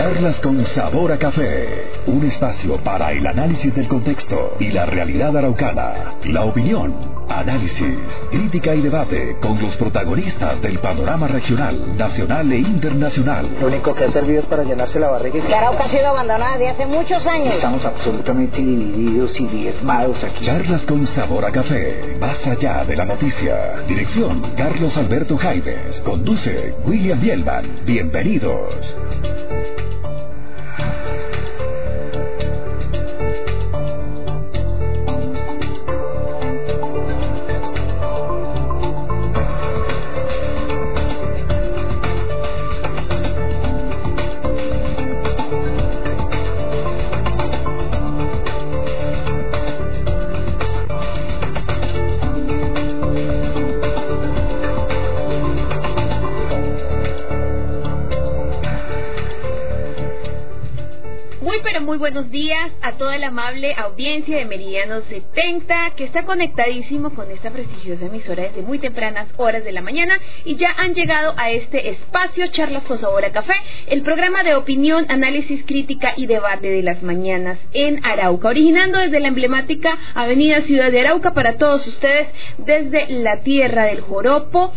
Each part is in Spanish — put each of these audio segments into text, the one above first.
Charlas con sabor a café. Un espacio para el análisis del contexto y la realidad araucana. La opinión, análisis, crítica y debate con los protagonistas del panorama regional, nacional e internacional. Lo único que ha servido es para llenarse la barriga. Que Arauca ha sido abandonada desde hace muchos años. Estamos absolutamente divididos y diezmados aquí. Charlas con sabor a café. Más allá de la noticia. Dirección Carlos Alberto Jaimes. Conduce William Bielman. Bienvenidos. Muy buenos días a toda la amable audiencia de Meridiano 70 que está conectadísimo con esta prestigiosa emisora desde muy tempranas horas de la mañana y ya han llegado a este espacio Charlas con Sabor a Café, el programa de opinión, análisis, crítica y debate de las mañanas en Arauca, originando desde la emblemática Avenida Ciudad de Arauca para todos ustedes desde la tierra del Joropo.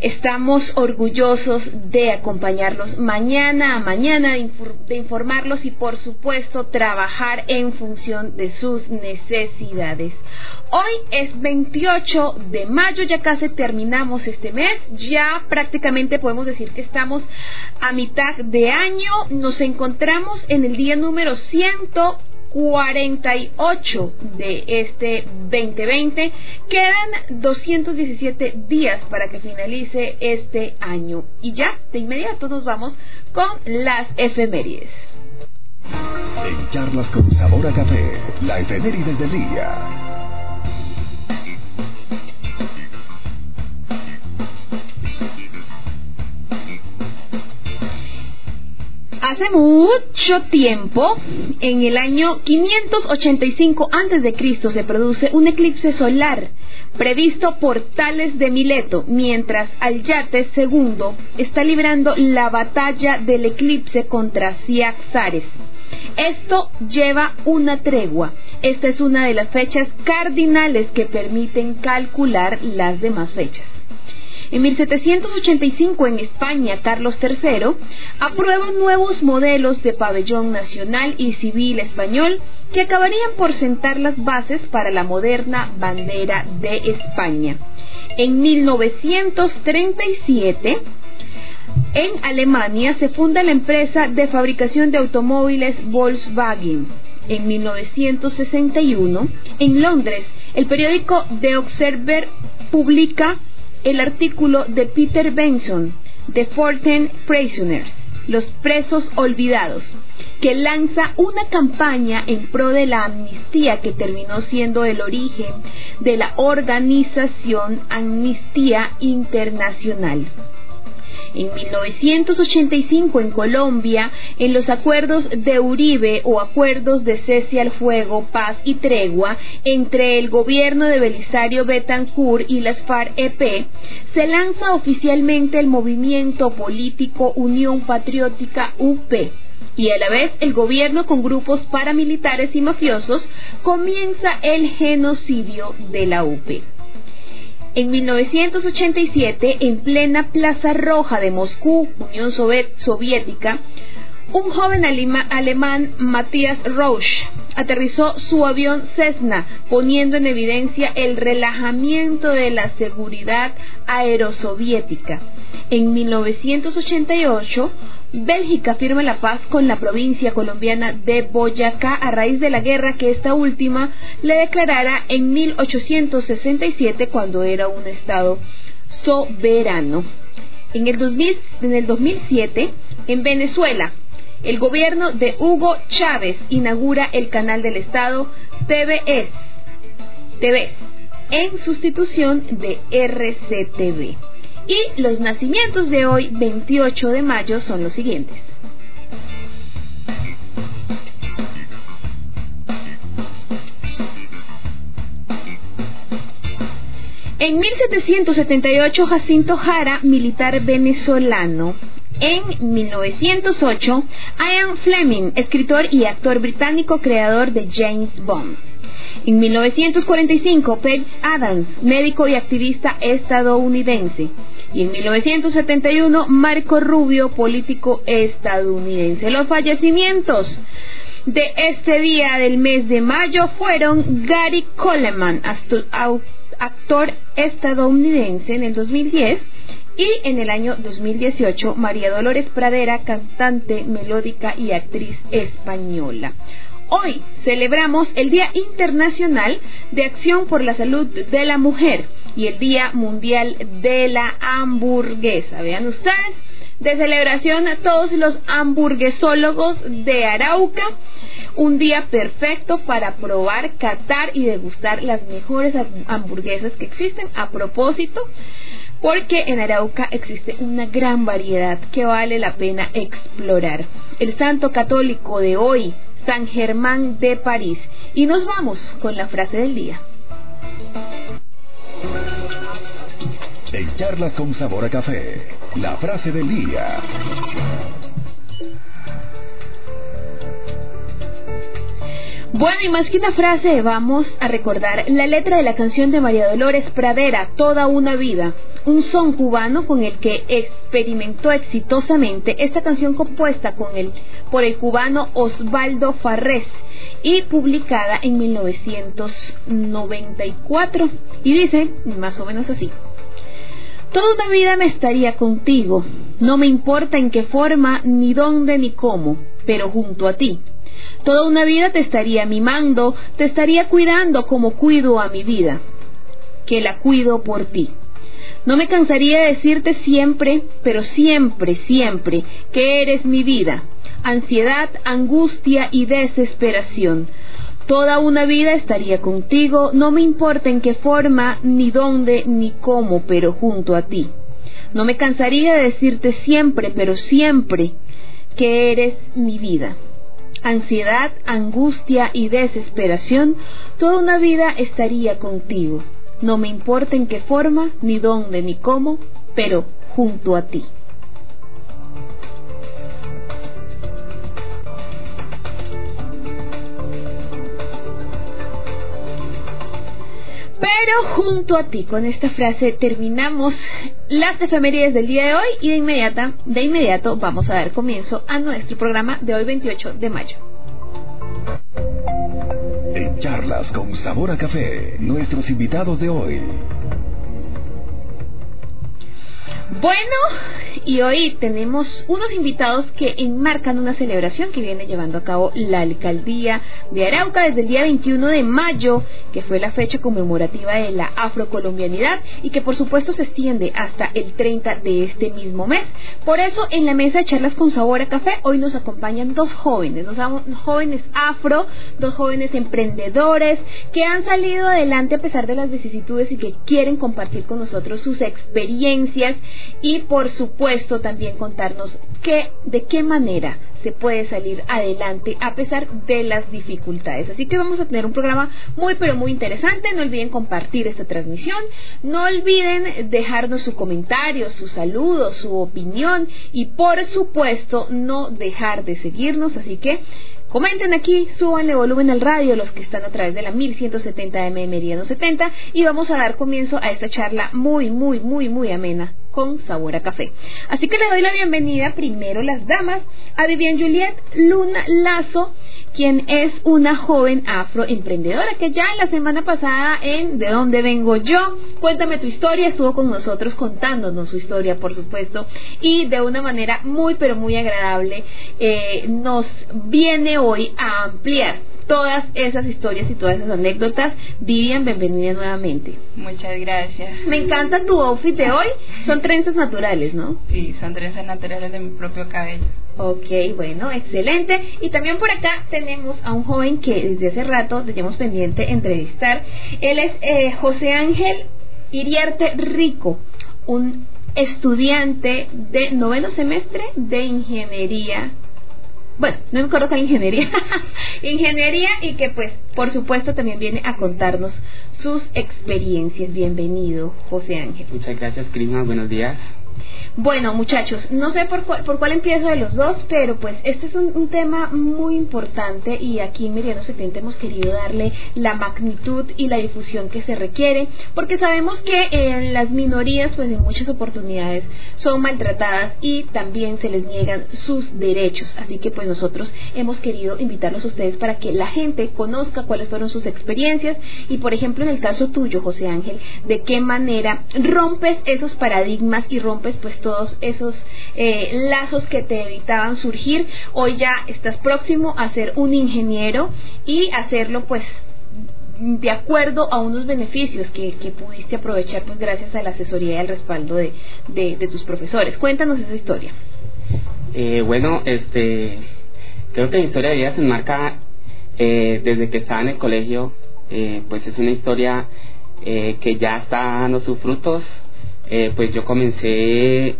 Estamos orgullosos de acompañarlos mañana a mañana, de informarlos y por supuesto trabajar en función de sus necesidades. Hoy es 28 de mayo, ya casi terminamos este mes, ya prácticamente podemos decir que estamos a mitad de año, nos encontramos en el día número 148 de este 2020. Quedan 217 días para que finalice este año. Y ya, de inmediato nos vamos con las efemérides. En charlas con sabor a café, la efeméride del día. Hace mucho tiempo, en el año 585 a.C., se produce un eclipse solar previsto por Tales de Mileto, mientras Alyates II está librando la batalla del eclipse contra Ciaxares. Esto lleva una tregua. Esta es una de las fechas cardinales que permiten calcular las demás fechas. En 1785 en España, Carlos III aprueba nuevos modelos de pabellón nacional y civil español que acabarían por sentar las bases para la moderna bandera de España. En 1937, en Alemania se funda la empresa de fabricación de automóviles Volkswagen. En 1961, en Londres, el periódico The Observer publica el artículo de Peter Benson, The Forten Prisoners, los presos olvidados, que lanza una campaña en pro de la amnistía que terminó siendo el origen de la organización Amnistía Internacional. En 1985 en Colombia, en los acuerdos de Uribe o acuerdos de cese al fuego, paz y tregua entre el gobierno de Belisario Betancourt y las FARC-EP, se lanza oficialmente el movimiento político Unión Patriótica UP y a la vez el gobierno con grupos paramilitares y mafiosos comienza el genocidio de la UP. En 1987, en plena Plaza Roja de Moscú, Unión Soviética, un joven alemán, Matthias Rausch, aterrizó su avión Cessna, poniendo en evidencia el relajamiento de la seguridad aerosoviética. En 1988, Bélgica firma la paz con la provincia colombiana de Boyacá a raíz de la guerra que esta última le declarara en 1867 cuando era un estado soberano. En el, 2000, en el 2007, en Venezuela, el gobierno de Hugo Chávez inaugura el canal del Estado TVS, TV en sustitución de RCTV. Y los nacimientos de hoy, 28 de mayo, son los siguientes. En 1778, Jacinto Jara, militar venezolano, En 1908, Ian Fleming, escritor y actor británico creador de James Bond. En 1945, Page Adams, médico y activista estadounidense. Y en 1971, Marco Rubio, político estadounidense. Los fallecimientos de este día del mes de mayo fueron Gary Coleman, actor estadounidense en el 2010, y en el año 2018 María Dolores Pradera, cantante, melódica y actriz española. Hoy celebramos el Día Internacional de Acción por la Salud de la Mujer y el Día Mundial de la Hamburguesa. Vean ustedes, de celebración a todos los hamburguesólogos de Arauca. Un día perfecto para probar, catar y degustar las mejores hamburguesas que existen. A propósito, porque en Arauca existe una gran variedad que vale la pena explorar. El santo católico de hoy, San Germán de París. Y nos vamos con la frase del día. Charlas con sabor a café, la frase del día. Bueno, y más que una frase, vamos a recordar la letra de la canción de María Dolores Pradera, Toda una vida, un son cubano con el que experimentó exitosamente esta canción compuesta con el, por el cubano Osvaldo Farrés y publicada en 1994. Y dice más o menos así. Toda una vida me estaría contigo, no me importa en qué forma, ni dónde, ni cómo, pero junto a ti. Toda una vida te estaría mimando, te estaría cuidando como cuido a mi vida, que la cuido por ti. No me cansaría de decirte siempre, pero siempre, siempre, que eres mi vida, ansiedad, angustia y desesperación. Toda una vida estaría contigo, no me importa en qué forma, ni dónde, ni cómo, pero junto a ti. No me cansaría de decirte siempre, pero siempre, que eres mi vida. Ansiedad, angustia y desesperación, toda una vida estaría contigo. No me importa en qué forma, ni dónde, ni cómo, pero junto a ti. Pero junto a ti, con esta frase terminamos las efemérides del día de hoy y de inmediata, de inmediato vamos a dar comienzo a nuestro programa de hoy 28 de mayo. En charlas con sabor a café, nuestros invitados de hoy. Bueno, y hoy tenemos unos invitados que enmarcan una celebración que viene llevando a cabo la alcaldía de Arauca desde el día 21 de mayo, que fue la fecha conmemorativa de la afrocolombianidad y que por supuesto se extiende hasta el 30 de este mismo mes. Por eso en la mesa de charlas con sabor a café hoy nos acompañan dos jóvenes, dos jóvenes afro, dos jóvenes emprendedores que han salido adelante a pesar de las vicisitudes y que quieren compartir con nosotros sus experiencias y por supuesto también contarnos qué, de qué manera se puede salir adelante a pesar de las dificultades. Así que vamos a tener un programa muy pero muy interesante. No olviden compartir esta transmisión. No olviden dejarnos su comentario, su saludo, su opinión y por supuesto no dejar de seguirnos. Así que Comenten aquí, súbanle volumen al radio los que están a través de la 1170 M Meridiano 70 y vamos a dar comienzo a esta charla muy, muy, muy, muy amena con sabor a café. Así que le doy la bienvenida primero las damas a Vivian Juliet Luna Lazo, quien es una joven afroemprendedora que ya la semana pasada en De dónde vengo yo, cuéntame tu historia, estuvo con nosotros contándonos su historia, por supuesto, y de una manera muy pero muy agradable eh, nos viene hoy a ampliar todas esas historias y todas esas anécdotas. Vivian, bienvenida nuevamente. Muchas gracias. Me encanta tu outfit de hoy. Son trenzas naturales, ¿no? Sí, son trenzas naturales de mi propio cabello. Ok, bueno, excelente. Y también por acá tenemos a un joven que desde hace rato teníamos pendiente entrevistar. Él es eh, José Ángel Iriarte Rico, un estudiante de noveno semestre de ingeniería bueno, no me acuerdo con ingeniería, ingeniería y que pues por supuesto también viene a contarnos sus experiencias. Bienvenido, José Ángel. Muchas gracias, Crisma, buenos días. Bueno, muchachos, no sé por cuál, por cuál empiezo de los dos, pero pues este es un, tema muy importante y aquí en Meridiano 70 hemos querido darle la magnitud y la difusión que se requiere, porque sabemos que eh, las minorías pues en muchas oportunidades son maltratadas y también se les niegan sus derechos. Así que pues nosotros hemos querido invitarlos a ustedes para que la gente conozca cuáles fueron sus experiencias y por ejemplo en el caso tuyo, José Ángel, de qué manera rompes esos paradigmas y rompes pues todos esos eh, lazos que te evitaban surgir. Hoy ya estás próximo a ser un ingeniero y hacerlo pues de acuerdo a unos beneficios que, pudiste aprovechar pues gracias a la asesoría y al respaldo de, tus profesores. Cuéntanos esa historia. Eh, bueno, este, creo que mi historia de vida se enmarca eh, desde que estaba en el colegio, eh, pues es una historia que ya está dando sus frutos. Eh, pues yo comencé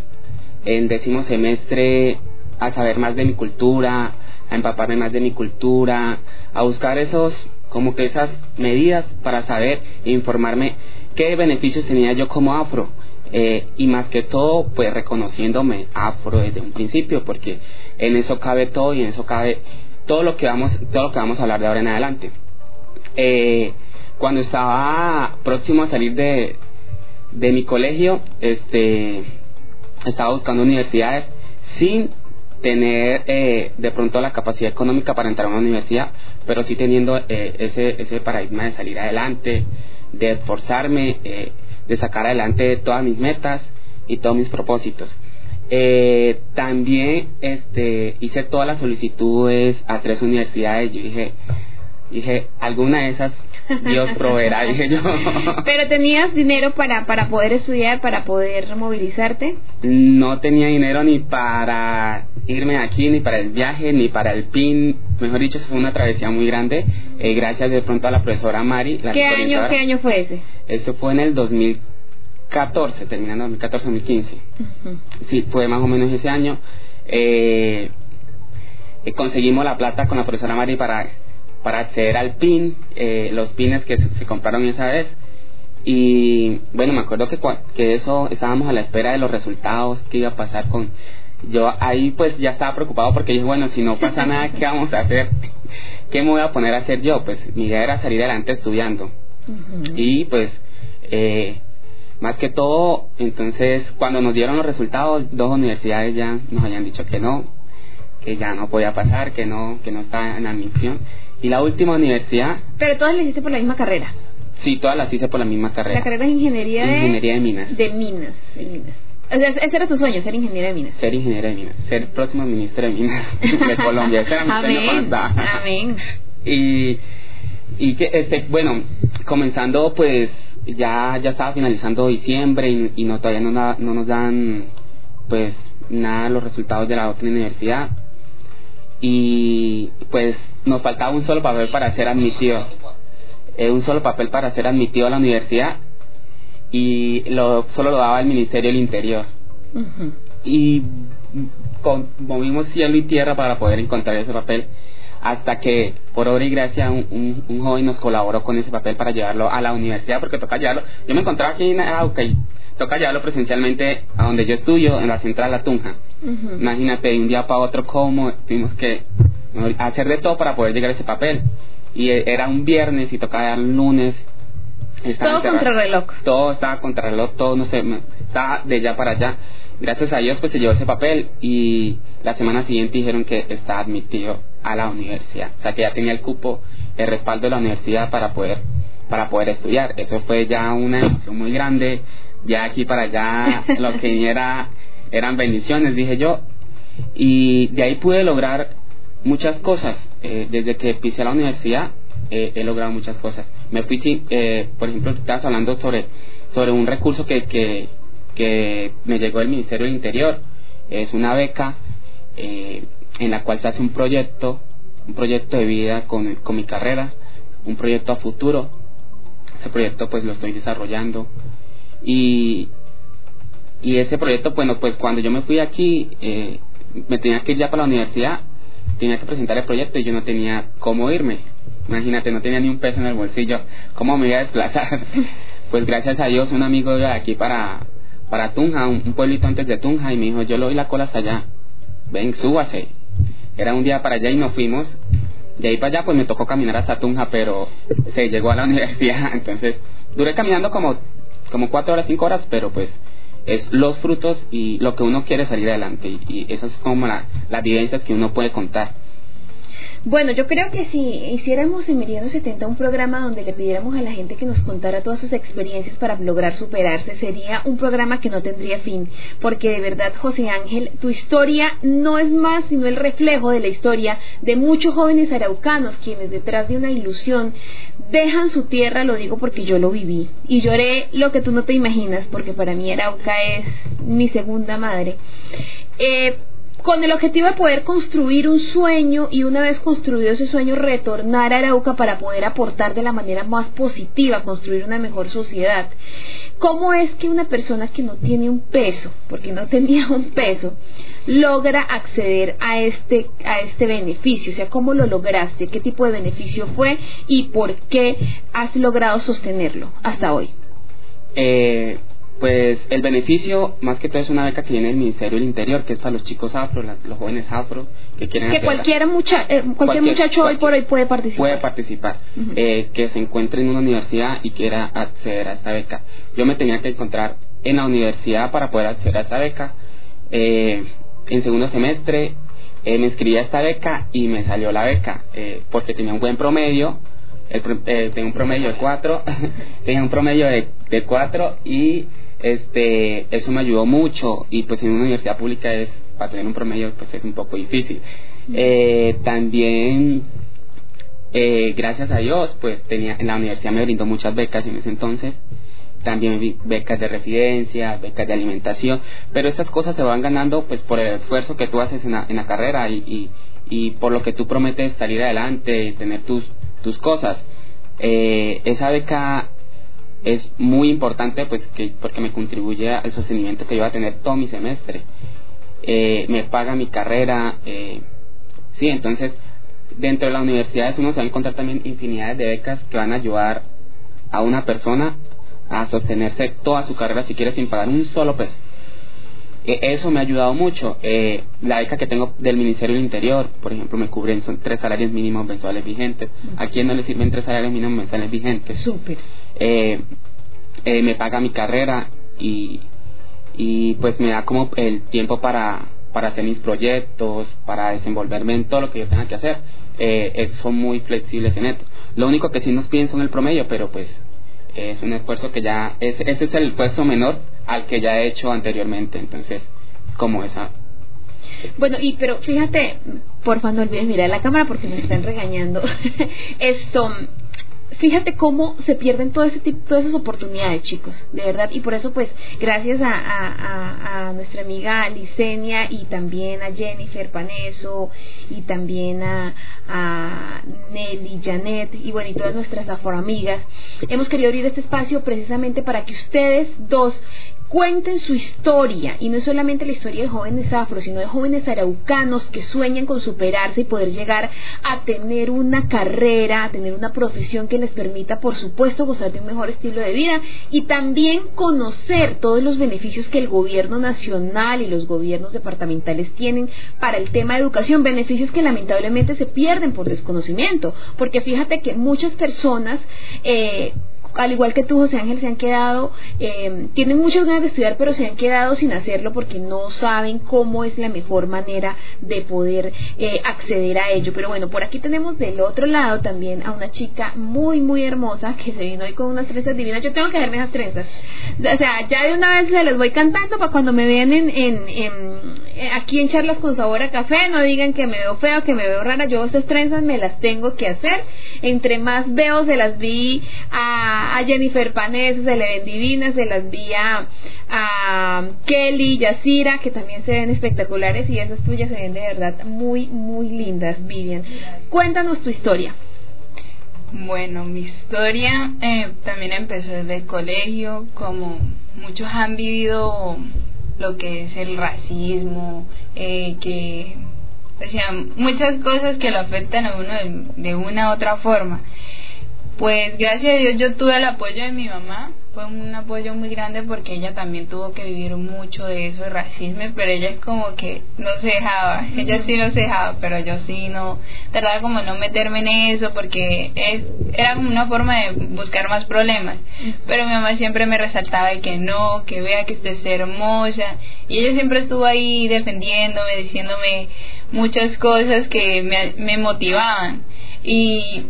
en décimo semestre a saber más de mi cultura, a empaparme más de mi cultura, a buscar esos, como que esas medidas para saber e informarme qué beneficios tenía yo como afro. Eh, y más que todo, pues reconociéndome afro desde un principio, porque en eso cabe todo y en eso cabe todo lo que vamos, todo lo que vamos a hablar de ahora en adelante. Eh, cuando estaba próximo a salir de, de mi colegio, este, estaba buscando universidades sin tener eh, de pronto la capacidad económica para entrar a una universidad, pero sí teniendo eh, ese, ese paradigma de salir adelante, de esforzarme, eh, de sacar adelante todas mis metas y todos mis propósitos. También este, hice todas las solicitudes a tres universidades. Yo dije, dije, alguna de esas Dios proveerá, dije yo. Pero tenías dinero para, para poder estudiar, para poder movilizarte. No tenía dinero ni para irme aquí, ni para el viaje, ni para el PIN. Mejor dicho, fue una travesía muy grande. Eh, gracias de pronto a la profesora Mari. La ¿Qué año. ¿Qué año fue ese? Eso fue en el 2014, terminando 2014-2015. Sí, fue más o menos ese año. Eh, eh, conseguimos la plata con la profesora Mari para, para acceder al PIN, eh, los pines que se, se compraron esa vez. Y bueno, me acuerdo que, que eso estábamos a la espera de los resultados, qué iba a pasar con... Yo ahí pues ya estaba preocupado porque dije, bueno, si no pasa nada, ¿qué vamos a hacer? ¿Qué me voy a poner a hacer yo? Pues mi idea era salir adelante estudiando. Y pues, eh, más que todo, entonces cuando nos dieron los resultados, dos universidades ya nos habían dicho que no, que ya no podía pasar, que no, que no estaba en admisión. Y la última universidad, Pero todas le hiciste por la misma carrera. sí, todas las hice por la misma carrera. La carrera es ingeniería de, Ingeniería de minas. de minas. de minas. O sea, ese era tu sueño, ser ingeniero de minas. Ser ingeniero de minas, ser próximo ministro de minas de Colombia. Ese era mi Amén. Amén. y y que este bueno comenzando pues ya ya estaba finalizando diciembre y, y no todavía no, no nos dan pues nada los resultados de la otra universidad y pues nos faltaba un solo papel para ser admitido. Eh, un solo papel para ser admitido a la universidad y lo solo lo daba el ministerio del interior. Y con- movimos cielo y tierra para poder encontrar ese papel hasta que por obra y gracia un, un- un joven nos colaboró con ese papel para llevarlo a la universidad porque toca llevarlo. Yo me encontraba aquí en Auca y toca llevarlo presencialmente a donde yo estudio en la central La Tunja imagínate de un día para otro cómo tuvimos que hacer de todo para poder llegar a ese papel y eh, era un viernes y tocaba el lunes Todo contra reloj. todo estaba contra reloj, todo, no sé, estaba de allá para allá. Gracias a Dios, pues se llevó ese papel y la semana siguiente dijeron que está admitido a la universidad. O sea, que ya tenía el cupo, el respaldo de la universidad para poder, para poder estudiar. Eso fue ya una emoción muy grande. Ya aquí para allá, lo que viniera eran bendiciones, dije yo. Y de ahí pude lograr muchas cosas. Eh, desde que pisé la universidad, eh, he logrado muchas cosas. Me fui, sin- eh, por ejemplo, estabas hablando sobre, sobre un recurso que, que, que me llegó del Ministerio del Interior. Es una beca eh, en la cual se hace un proyecto, un proyecto de vida con, con mi carrera, un proyecto a futuro. Ese proyecto pues lo estoy desarrollando. Y, y ese proyecto, bueno, pues cuando yo me fui aquí, eh, me tenía que ir ya para la universidad, tenía que presentar el proyecto y yo no tenía cómo irme. Imagínate, no tenía ni un peso en el bolsillo, ¿cómo me iba a desplazar? pues gracias a Dios un amigo de aquí para, para Tunja, un, un pueblito antes de Tunja, y me dijo, yo le doy la cola hasta allá, ven, súbase. Era un día para allá y nos fuimos. De ahí para allá pues me tocó caminar hasta Tunja, pero se llegó a la universidad, entonces duré caminando como, como cuatro horas, cinco horas, pero pues es los frutos y lo que uno quiere salir adelante y, esas es como la, las vivencias que uno puede contar. Bueno, yo creo que si hiciéramos en Meridiano 70 un programa donde le pidiéramos a la gente que nos contara todas sus experiencias para lograr superarse, sería un programa que no tendría fin, porque de verdad, José Ángel, tu historia no es más sino el reflejo de la historia de muchos jóvenes araucanos quienes detrás de una ilusión dejan su tierra, lo digo porque yo lo viví, y lloré lo que tú no te imaginas, porque para mí Arauca es mi segunda madre. Eh, con el objetivo de poder construir un sueño y una vez construido ese sueño retornar a Arauca para poder aportar de la manera más positiva, construir una mejor sociedad. ¿Cómo es que una persona que no tiene un peso, porque no tenía un peso, logra acceder a este, a este beneficio? O sea, ¿cómo lo lograste? ¿Qué tipo de beneficio fue? ¿Y por qué has logrado sostenerlo hasta hoy? Eh, pues el beneficio, más que todo, es una beca que viene del Ministerio del Interior, que es para los chicos afro, las- los jóvenes afro, que quieren Que cualquier, mucha, eh, cualquier, Cualquier- muchacho hoy por hoy puede participar. puede participar, eh, que se encuentre en una universidad y quiera acceder a esta beca. Yo me tenía que encontrar en la universidad para poder acceder a esta beca. Eh, en segundo semestre eh, me inscribí a esta beca y me salió la beca eh, porque tenía un buen promedio. El, eh, tenía un promedio de 4, tenía un promedio de, de 4 y este eso me ayudó mucho y pues en una universidad pública es para tener un promedio pues es un poco difícil. Eh, también eh, gracias a Dios, pues tenía, en la universidad me brindó muchas becas en ese entonces, también becas de residencia, becas de alimentación, pero estas cosas se van ganando pues por el esfuerzo que tú haces en la, en la carrera y, y, y por lo que tú prometes salir adelante y tener tus, tus cosas. Eh, esa beca es muy importante pues que porque me contribuye al sostenimiento que yo voy a tener todo mi semestre. Eh, me paga mi carrera, eh, sí, entonces dentro de las universidades uno se va a encontrar también infinidades de becas que van a ayudar a una persona a sostenerse toda su carrera si quiere sin pagar un solo peso. E- Eso me ha ayudado mucho. Eh, la beca que tengo del Ministerio del Interior, por ejemplo, me cubren son tres salarios mínimos mensuales vigentes. ¿A quién no le sirven tres salarios mínimos mensuales vigentes? Súper. eh, eh, me paga mi carrera y, y pues me da como el tiempo para, para hacer mis proyectos, para desenvolverme en todo lo que yo tenga que hacer. Eh, son muy flexibles en esto. Lo único que sí nos piden son el promedio, pero pues es un esfuerzo que ya, es, ese es el esfuerzo menor al que ya he hecho anteriormente, entonces es como esa. Bueno, y pero fíjate, porfa, no olvides mirar la cámara porque me están regañando. Esto, fíjate cómo se pierden todo ese tipo, todas esas oportunidades, chicos, de verdad. Y por eso, pues, gracias a, a- a- nuestra amiga Licenia y también a Jennifer Paneso y también a, a Nelly, Janet y bueno, y todas nuestras afroamigas, hemos querido abrir este espacio precisamente para que ustedes dos cuenten su historia. Y no es solamente la historia de jóvenes afro, sino de jóvenes araucanos que sueñan con superarse y poder llegar a tener una carrera, a tener una profesión que les permita, por supuesto, gozar de un mejor estilo de vida y también conocer todos los beneficios que el gobierno nacional y los gobiernos departamentales tienen para el tema de educación, beneficios que lamentablemente se pierden por desconocimiento, porque fíjate que muchas personas eh, al igual que tú, José Ángel, se han quedado, eh, tienen muchas ganas de estudiar, pero se han quedado sin hacerlo porque no saben cómo es la mejor manera de poder eh, acceder a ello. Pero bueno, por aquí tenemos del otro lado también a una chica muy, muy hermosa que se vino hoy con unas trenzas divinas. Yo tengo que hacerme esas trenzas. O sea, ya de una vez se las voy cantando para cuando me vean en, en, en- eh, aquí en charlas con sabor a café, no digan que me veo feo, que me veo rara. Yo estas trenzas me las tengo que hacer. Entre más veo, se las vi a, a Jennifer Paneso, se le ven divinas, se las vi a, a Kelly, que también se ven espectaculares y esas tuyas se ven de verdad muy, muy lindas, Vivian. Cuéntanos tu historia. Bueno, mi historia eh, también empezó desde el colegio, como muchos han vivido lo que es el racismo, eh, que, o sea, muchas cosas que lo afectan a uno de, de una u otra forma. Pues gracias a Dios yo tuve el apoyo de mi mamá, fue un apoyo muy grande porque ella también tuvo que vivir mucho de eso, de racismo, pero ella es como que no se dejaba, ella sí no se dejaba, pero yo sí no, trataba como no meterme en eso porque es, era como una forma de buscar más problemas, pero mi mamá siempre me resaltaba de que no, que vea que usted es hermosa, y ella siempre estuvo ahí defendiéndome, diciéndome muchas cosas que me, me motivaban, y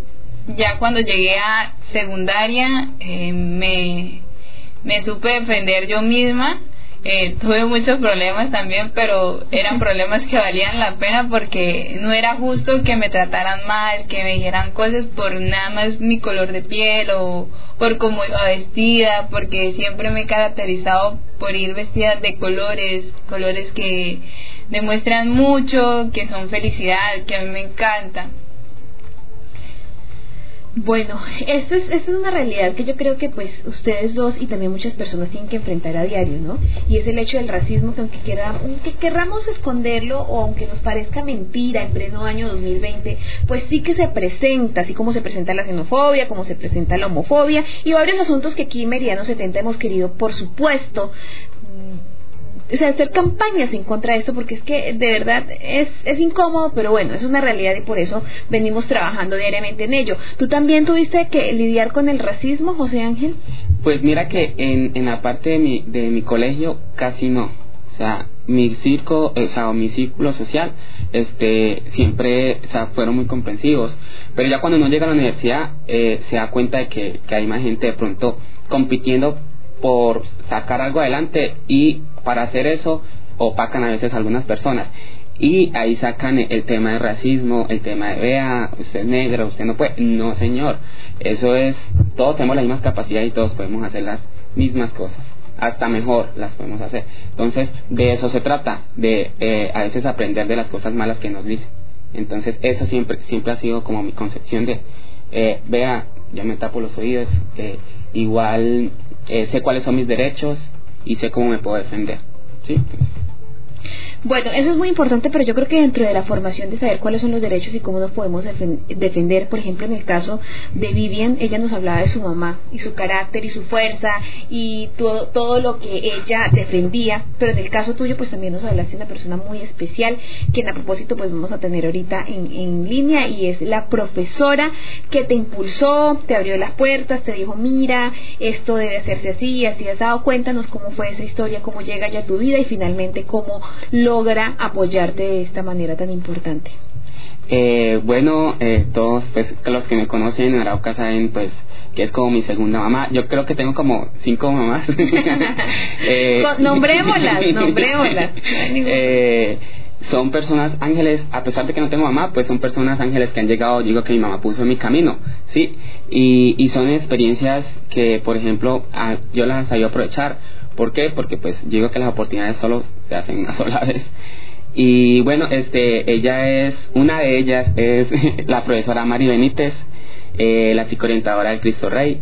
ya cuando llegué a secundaria eh, me, me supe defender yo misma. Eh, tuve muchos problemas también, pero eran problemas que valían la pena porque no era justo que me trataran mal, que me dijeran cosas por nada más mi color de piel o por cómo iba vestida, porque siempre me he caracterizado por ir vestida de colores, colores que demuestran mucho, que son felicidad, que a mí me encanta. Bueno, esto es, esto es una realidad que yo creo que pues ustedes dos y también muchas personas tienen que enfrentar a diario, ¿no? Y es el hecho del racismo que aunque, aunque querramos esconderlo o aunque nos parezca mentira en pleno año 2020, pues sí que se presenta, así como se presenta la xenofobia, como se presenta la homofobia y varios asuntos que aquí en Meridiano 70 hemos querido, por supuesto, o sea, hacer campañas en contra de esto porque es que de verdad es, es incómodo, pero bueno, es una realidad y por eso venimos trabajando diariamente en ello. ¿Tú también tuviste que lidiar con el racismo, José Ángel? Pues mira que en, en la parte de mi, de mi colegio casi no. O sea, mi circo, o sea, mi círculo social, este, siempre, o sea, fueron muy comprensivos. Pero ya cuando uno llega a la universidad, eh, se da cuenta de que, que hay más gente de pronto compitiendo por sacar algo adelante y para hacer eso opacan a veces algunas personas. Y ahí sacan el tema de racismo, el tema de vea, usted es negro, usted no puede. No, señor. Eso es, todos tenemos la misma capacidad y todos podemos hacer las mismas cosas. Hasta mejor las podemos hacer. Entonces, de eso se trata, de eh, a veces aprender de las cosas malas que nos dicen. Entonces, eso siempre, siempre ha sido como mi concepción de, eh, vea, yo me tapo los oídos, eh, igual eh, sé cuáles son mis derechos y sé cómo me puedo defender. ¿sí? Bueno, eso es muy importante, pero yo creo que dentro de la formación de saber cuáles son los derechos y cómo nos podemos defender, por ejemplo, en el caso de Vivian, ella nos hablaba de su mamá y su carácter y su fuerza y todo, todo lo que ella defendía, pero en el caso tuyo, pues también nos hablaste de una persona muy especial, que a propósito, pues vamos a tener ahorita en, en línea y es la profesora que te impulsó, te abrió las puertas, te dijo, mira, esto debe hacerse así, así has dado, cuéntanos cómo fue esa historia, cómo llega ya a tu vida y finalmente cómo logra apoyarte de esta manera tan importante? Eh, bueno, eh, todos pues los que me conocen en Arauca saben pues que es como mi segunda mamá. Yo creo que tengo como cinco mamás. eh, nombrémoslas, nombrémoslas. eh, son personas ángeles, a pesar de que no tengo mamá, pues son personas ángeles que han llegado, digo que mi mamá puso en mi camino, ¿sí? Y, y son experiencias que, por ejemplo, a, yo las sabido aprovechar. ¿Por qué? Porque pues digo que las oportunidades solo se hacen una sola vez. Y bueno, este, ella es, una de ellas es la profesora Mari Benítez, eh, la psicoorientadora del Cristo Rey.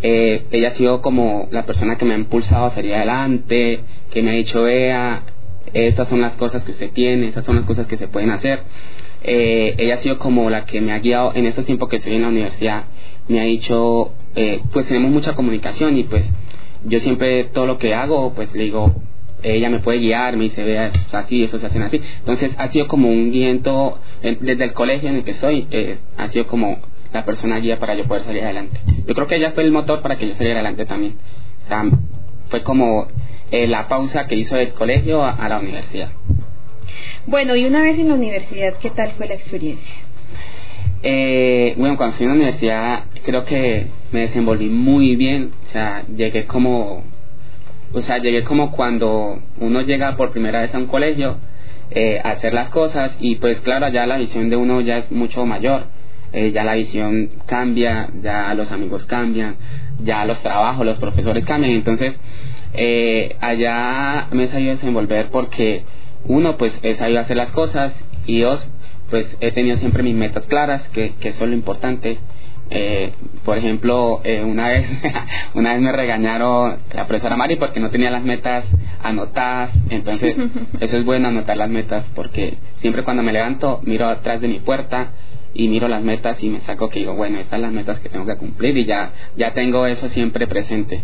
Eh, ella ha sido como la persona que me ha impulsado a salir adelante, que me ha dicho, vea, estas son las cosas que usted tiene, estas son las cosas que se pueden hacer. Eh, ella ha sido como la que me ha guiado en estos tiempos que estoy en la universidad. Me ha dicho, pues tenemos mucha comunicación y pues yo siempre todo lo que hago, pues le digo, ella me puede guiar, me dice, vea, así, eso se hacen así. Entonces ha sido como un guiento, desde el colegio en el que estoy, eh, ha sido como la persona guía para yo poder salir adelante. Yo creo que ella fue el motor para que yo saliera adelante también. O sea, fue como eh, la pausa que hizo del colegio a, la universidad. Bueno, y una vez en la universidad, ¿qué tal fue la experiencia? Eh, bueno, cuando estoy en la universidad creo que me desenvolví muy bien, o sea, llegué como, o sea, llegué como cuando uno llega por primera vez a un colegio eh, a hacer las cosas y pues claro, ya la visión de uno ya es mucho mayor, eh, ya la visión cambia, ya los amigos cambian, ya los trabajos, los profesores cambian, entonces eh, allá me he sabido desenvolver porque uno pues he sabido hacer las cosas y dos pues he tenido siempre mis metas claras que, que eso es lo importante. Eh, por ejemplo eh, una vez una vez me regañaron la profesora Mari porque no tenía las metas anotadas. Entonces eso es bueno anotar las metas porque siempre cuando me levanto miro atrás de mi puerta y miro las metas y me saco que digo bueno estas son las metas que tengo que cumplir y ya ya tengo eso siempre presente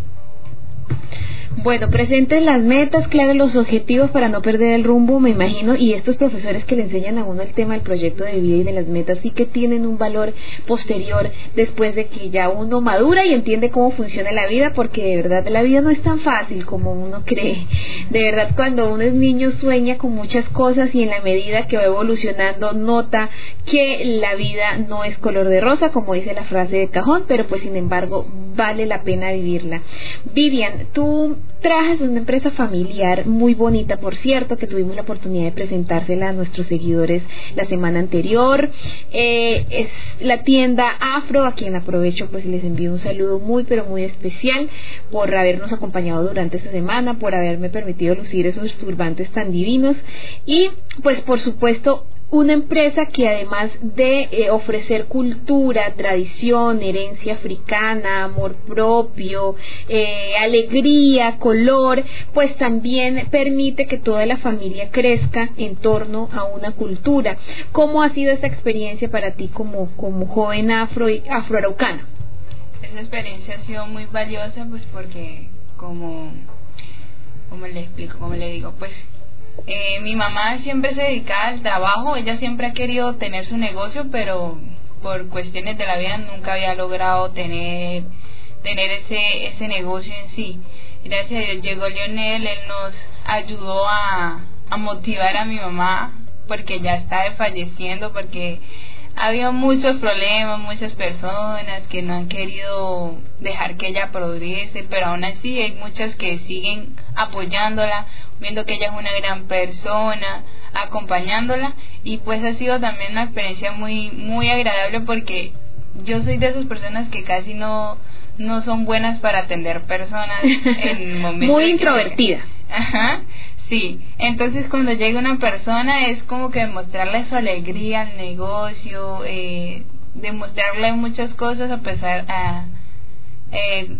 Bueno, presenten las metas, claro, los objetivos para no perder el rumbo, me imagino, y estos profesores que le enseñan a uno el tema del proyecto de vida y de las metas sí que tienen un valor posterior después de que ya uno madura y entiende cómo funciona la vida, porque de verdad la vida no es tan fácil como uno cree. De verdad, cuando uno es niño sueña con muchas cosas y en la medida que va evolucionando nota que la vida no es color de rosa, como dice la frase de cajón, pero pues sin embargo vale la pena vivirla. Vivian, tú trajes una empresa familiar muy bonita, por cierto, que tuvimos la oportunidad de presentársela a nuestros seguidores la semana anterior. Eh, es la tienda Afro, a quien aprovecho pues les envío un saludo muy pero muy especial por habernos acompañado durante esta semana, por haberme permitido lucir esos turbantes tan divinos y pues por supuesto una empresa que además de eh, ofrecer cultura, tradición, herencia africana, amor propio, eh, alegría, color, pues también permite que toda la familia crezca en torno a una cultura. ¿Cómo ha sido esta experiencia para ti como, como joven afro afroaraucano? Esa experiencia ha sido muy valiosa pues porque como, como le explico, como le digo, pues eh, mi mamá siempre se dedica al trabajo, ella siempre ha querido tener su negocio, pero por cuestiones de la vida nunca había logrado tener, tener ese, ese negocio en sí. Gracias a Dios llegó Lionel, él nos ayudó a, a motivar a mi mamá porque ya está falleciendo, porque ha habido muchos problemas, muchas personas que no han querido dejar que ella progrese, pero aún así hay muchas que siguen apoyándola, viendo que ella es una gran persona, acompañándola y pues ha sido también una experiencia muy muy agradable porque yo soy de esas personas que casi no no son buenas para atender personas en momentos muy introvertida. Ajá. Sí, entonces cuando llega una persona es como que demostrarle su alegría al negocio, eh, demostrarle muchas cosas a pesar a eh,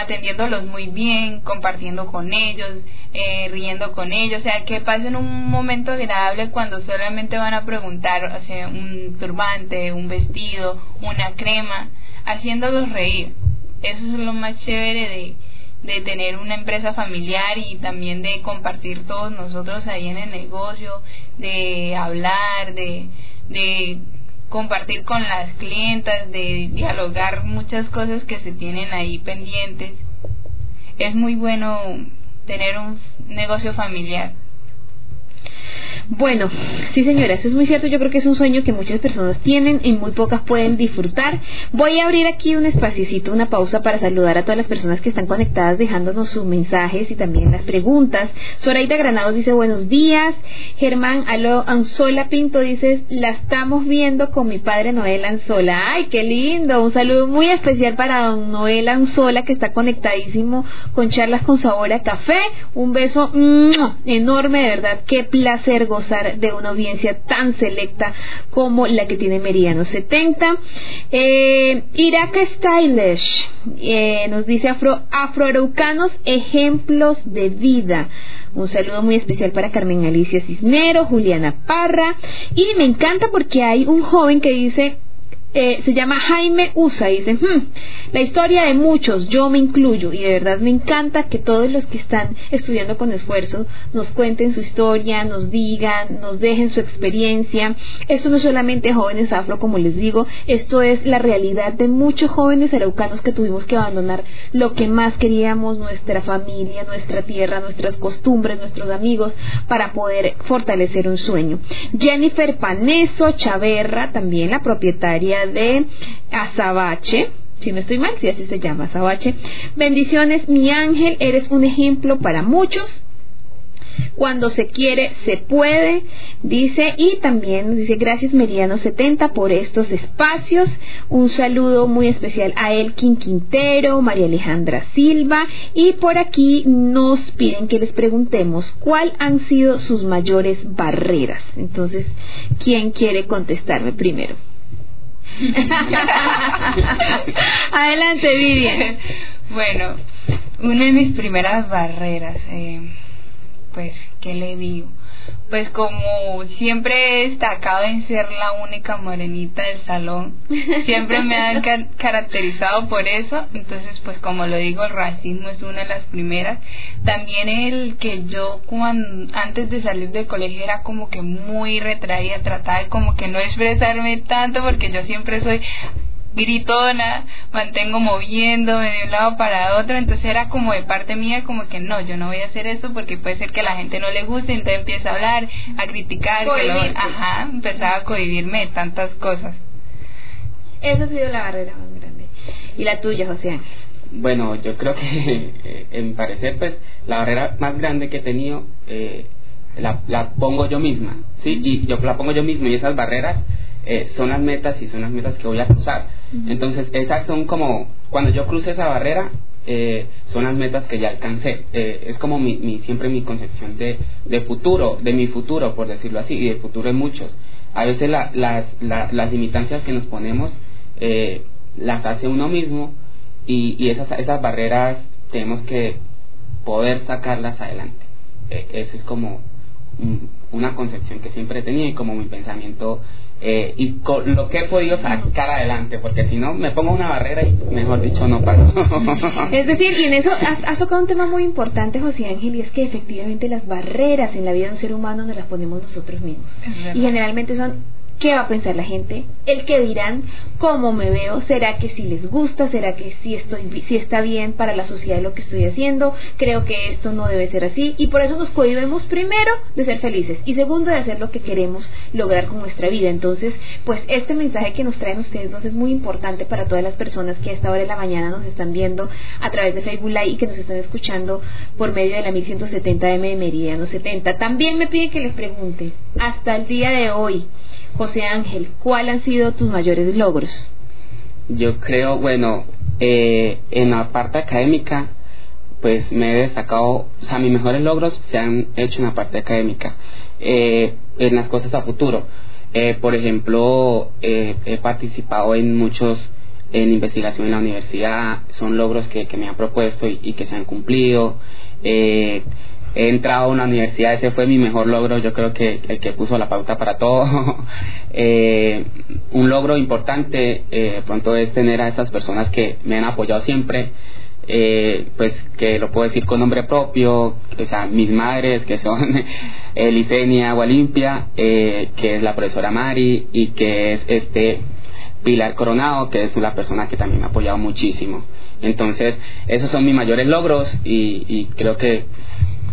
atendiéndolos muy bien, compartiendo con ellos, eh, riendo con ellos, o sea, que pasen un momento agradable cuando solamente van a preguntar, o sea, un turbante, un vestido, una crema, haciéndolos reír. Eso es lo más chévere de, de tener una empresa familiar y también de compartir todos nosotros ahí en el negocio, de hablar, de, de compartir con las clientas, de dialogar muchas cosas que se tienen ahí pendientes. Es muy bueno tener un negocio familiar. Bueno, sí señora, eso es muy cierto. Yo creo que es un sueño que muchas personas tienen y muy pocas pueden disfrutar. Voy a abrir aquí un espacito, una pausa para saludar a todas las personas que están conectadas dejándonos sus mensajes y también las preguntas. Zoraida Granados dice buenos días. Germán Aló Anzola Pinto dice la estamos viendo con mi padre Noel Anzola. Ay, qué lindo. Un saludo muy especial para don Noel Anzola que está conectadísimo con charlas con sabor a café. Un beso enorme, de verdad. Qué placer gozar de una audiencia tan selecta como la que tiene Meridiano 70. Eh, Irak Stylish eh, nos dice afro, afroaraucanos ejemplos de vida. Un saludo muy especial para Carmen Alicia Cisnero, Juliana Parra. Y me encanta porque hay un joven que dice, eh, se llama Jaime Usa y dice, hmm, la historia de muchos, yo me incluyo y de verdad me encanta que todos los que están estudiando con esfuerzo nos cuenten su historia, nos digan, nos dejen su experiencia. Esto no es solamente jóvenes afro, como les digo, esto es la realidad de muchos jóvenes araucanos que tuvimos que abandonar lo que más queríamos, nuestra familia, nuestra tierra, nuestras costumbres, nuestros amigos, para poder fortalecer un sueño. Jennifer Paneso Chaverra, también la propietaria de Azabache. Si no estoy mal, si así se llama Azabache. Bendiciones, mi ángel, eres un ejemplo para muchos. Cuando se quiere, se puede, dice, y también dice, gracias Meridiano 70 por estos espacios. Un saludo muy especial a Elkin Quintero, María Alejandra Silva, y por aquí nos piden que les preguntemos cuál han sido sus mayores barreras. Entonces, ¿quién quiere contestarme primero? Adelante, Vivian. Bueno, una de mis primeras barreras, eh, pues, ¿qué le digo? Pues como siempre he destacado en ser la única morenita del salón, siempre me han caracterizado por eso, entonces pues como lo digo, el racismo es una de las primeras. También el que yo cuando, antes de salir del colegio era como que muy retraída, trataba de como que no expresarme tanto porque yo siempre soy gritona, mantengo moviéndome de un lado para otro, entonces era como de parte mía como que no, yo no voy a hacer esto porque puede ser que a la gente no le guste, entonces empieza a hablar, a criticar, que ajá, empezaba a cohibirme de tantas cosas. Esa ha sido la barrera más grande. ¿Y la tuya, José Ángel? Bueno, yo creo que eh, en mi parecer, pues, la barrera más grande que he tenido eh, la, la pongo yo misma, ¿sí? Y yo la pongo yo misma y esas barreras eh, son las metas y son las metas que voy a cruzar. Entonces, esas son como, cuando yo cruce esa barrera, eh, son las metas que ya alcancé. Eh, es como mi, siempre mi concepción de, de, futuro, de mi futuro, por decirlo así, y de futuro en muchos. A veces las, las limitancias que nos ponemos las hace uno mismo y, y esas, esas barreras tenemos que poder sacarlas adelante. ese es como una concepción que siempre he tenido y como mi pensamiento eh, y con lo que he podido sacar adelante, porque si no me pongo una barrera y mejor dicho no paso. es decir, y en eso has, tocado un tema muy importante, José Ángel, y es que efectivamente las barreras en la vida de un ser humano nos las ponemos nosotros mismos. Y generalmente son qué va a pensar la gente, el que dirán, cómo me veo, será que si les gusta, será que si estoy si está bien para la sociedad lo que estoy haciendo, creo que esto no debe ser así. Y por eso nos cohibimos primero de ser felices y segundo de hacer lo que queremos lograr con nuestra vida. Entonces, pues este mensaje que nos traen ustedes dos es muy importante para todas las personas que a esta hora de la mañana nos están viendo a través de Facebook Live y que nos están escuchando por medio de la 1170M de Meridiano 70. También me piden que les pregunte, hasta el día de hoy, José Ángel, ¿cuáles han sido tus mayores logros? Yo creo, bueno, eh, en la parte académica, pues me he destacado, o sea, mis mejores logros se han hecho en la parte académica, eh, en las cosas a futuro. Eh, por ejemplo, he participado en muchos en investigación en la universidad, son logros que, me han propuesto y, y, que se han cumplido he entrado a una universidad, ese fue mi mejor logro, yo creo que el que puso la pauta para todo. eh, un logro importante eh, pronto es tener a esas personas que me han apoyado siempre, eh, pues que lo puedo decir con nombre propio, o sea, mis madres que son Elisenia Agualimpia, eh, que es la profesora Mari y que es este Pilar Coronado, que es una persona que también me ha apoyado muchísimo. Entonces, esos son mis mayores logros y, y creo que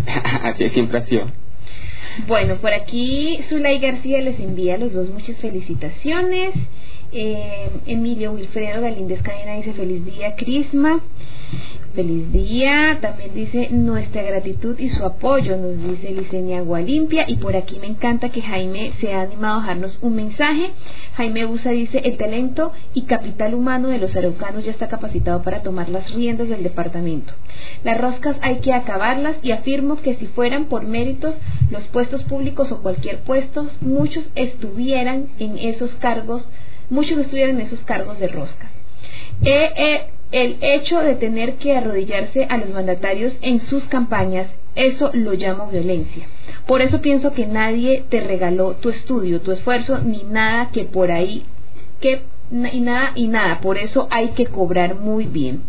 Así siempre ha sido. Bueno, por aquí Zulay García les envía a los dos muchas felicitaciones. Eh, Emilio Wilfredo Galíndez Cadena dice feliz día, Crisma. Feliz día. También dice nuestra gratitud y su apoyo, nos dice Licenia Agualimpia. Y por aquí me encanta que Jaime se ha animado a dejarnos un mensaje. Jaime Usa dice: el talento y capital humano de los araucanos ya está capacitado para tomar las riendas del departamento. Las roscas hay que acabarlas y afirmo que si fueran por méritos los puestos públicos o cualquier puesto, muchos estuvieran en esos cargos, muchos estuvieran en esos cargos de rosca. Eh, el hecho de tener que arrodillarse a los mandatarios en sus campañas, eso lo llamo violencia. Por eso pienso que nadie te regaló tu estudio, tu esfuerzo, ni nada que por ahí, que, y nada, y nada. Por eso hay que cobrar muy bien.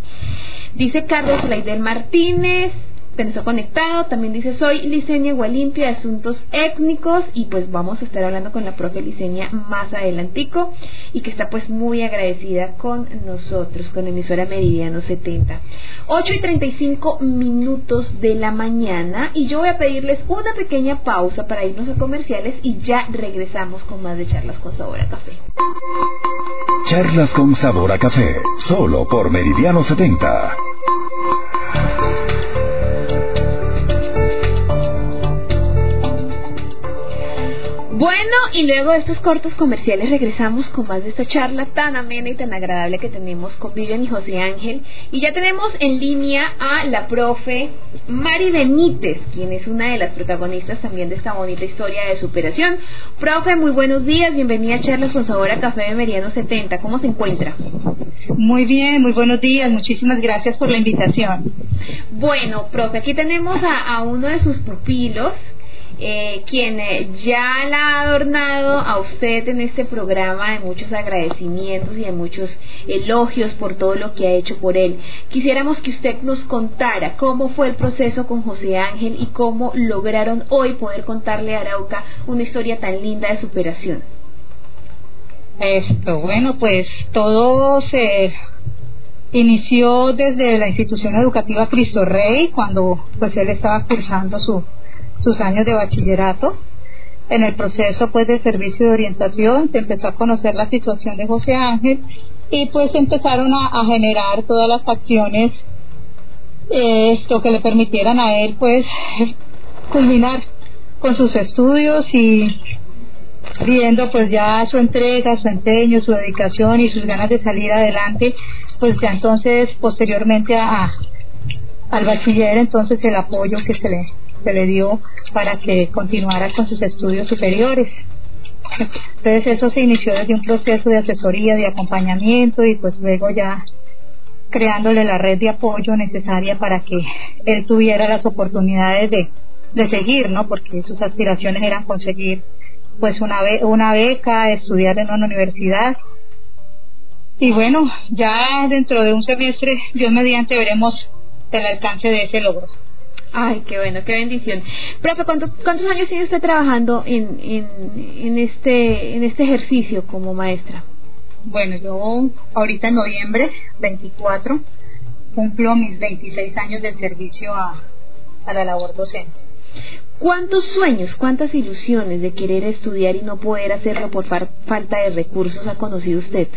Dice Carlos Laidel Martínez, pensó conectado, también dice soy Licenia Gualimpia de Asuntos Étnicos y pues vamos a estar hablando con la profe Licenia más adelantico y que está pues muy agradecida con nosotros, con emisora Meridiano 70. 8 y 35 minutos de la mañana y yo voy a pedirles una pequeña pausa para irnos a comerciales y ya regresamos con más de charlas con sabor a café. Charlas con sabor a café, solo por Meridiano 70. Bueno, y luego de estos cortos comerciales regresamos con más de esta charla tan amena y tan agradable que tenemos con Vivian y José Ángel. Y ya tenemos en línea a la profe Mari Benítez, quien es una de las protagonistas también de esta bonita historia de superación. Profe, muy buenos días, bienvenida a Charlas con Sabor a Café de Meriano 70. ¿Cómo se encuentra? Muy bien, muy buenos días, muchísimas gracias por la invitación. Bueno, profe, aquí tenemos a, a uno de sus pupilos eh, quien eh, ya la ha adornado a usted en este programa de muchos agradecimientos y de muchos elogios por todo lo que ha hecho por él. Quisiéramos que usted nos contara cómo fue el proceso con José Ángel y cómo lograron hoy poder contarle a Arauca una historia tan linda de superación. Esto, bueno, pues todo se inició desde la institución educativa Cristo Rey, cuando pues él estaba cursando su, sus años de bachillerato. En el proceso pues de servicio de orientación se empezó a conocer la situación de José Ángel y pues empezaron a, generar todas las acciones eh, esto que le permitieran a él pues culminar con sus estudios y viendo pues ya su entrega, su empeño, su dedicación y sus ganas de salir adelante, pues ya entonces posteriormente a, al bachiller entonces el apoyo que se le, se le dio para que continuara con sus estudios superiores. Entonces eso se inició desde un proceso de asesoría, de acompañamiento y pues luego ya creándole la red de apoyo necesaria para que él tuviera las oportunidades de, de seguir, ¿no? Porque sus aspiraciones eran conseguir pues una, be una beca, estudiar en una universidad. Y bueno, ya dentro de un semestre, yo mediante veremos el alcance de ese logro. Ay, qué bueno, qué bendición. Profe, ¿cuántos, cuántos años tiene usted trabajando en, en, en, este, en este ejercicio como maestra? Bueno, yo ahorita en noviembre 24 cumplo mis 26 años de servicio a, a la labor docente. ¿Cuántos sueños, cuántas ilusiones de querer estudiar y no poder hacerlo por falta de recursos ha conocido usted?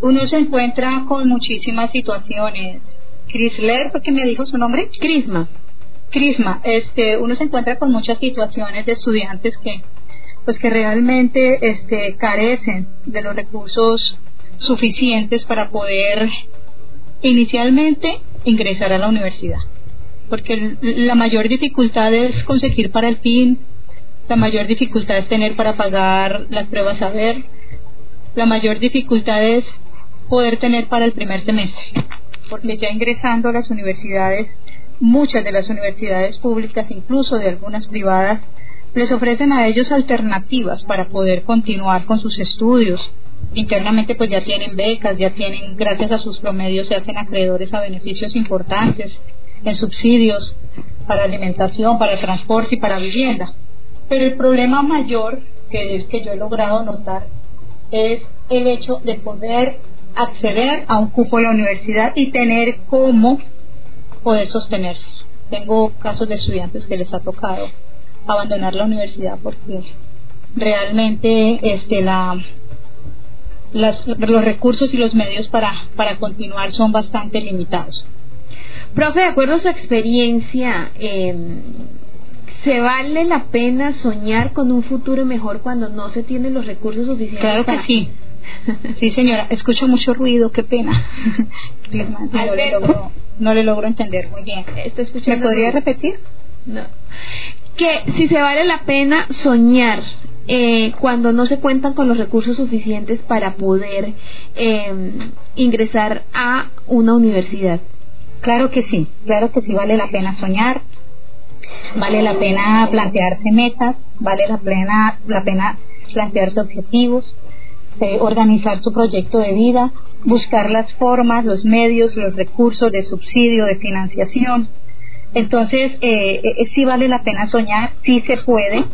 Uno se encuentra con muchísimas situaciones. Crisler, ¿fue que me dijo su nombre? Crisma. Crisma, este, uno se encuentra con muchas situaciones de estudiantes que, pues que realmente, este, carecen de los recursos suficientes para poder inicialmente ingresar a la universidad porque la mayor dificultad es conseguir para el PIN, la mayor dificultad es tener para pagar las pruebas a ver, la mayor dificultad es poder tener para el primer semestre, porque ya ingresando a las universidades, muchas de las universidades públicas, incluso de algunas privadas, les ofrecen a ellos alternativas para poder continuar con sus estudios. Internamente pues ya tienen becas, ya tienen, gracias a sus promedios se hacen acreedores a beneficios importantes en subsidios para alimentación, para transporte y para vivienda. Pero el problema mayor que es que yo he logrado notar es el hecho de poder acceder a un cupo en la universidad y tener cómo poder sostenerse. Tengo casos de estudiantes que les ha tocado abandonar la universidad porque realmente este la las, los recursos y los medios para, para continuar son bastante limitados. Profe, de acuerdo a su experiencia, eh, ¿se vale la pena soñar con un futuro mejor cuando no se tienen los recursos suficientes? Claro que sí. Sí, señora, escucho mucho ruido, qué pena. no, le logro, no le logro entender muy bien. ¿Me podría repetir? No. Que si se vale la pena soñar eh, cuando no se cuentan con los recursos suficientes para poder eh, ingresar a una universidad. Claro que sí, claro que sí vale la pena soñar, vale la pena plantearse metas, vale la pena, la pena plantearse objetivos, eh, organizar su proyecto de vida, buscar las formas, los medios, los recursos de subsidio, de financiación. Entonces, eh, eh, sí vale la pena soñar, sí se puede,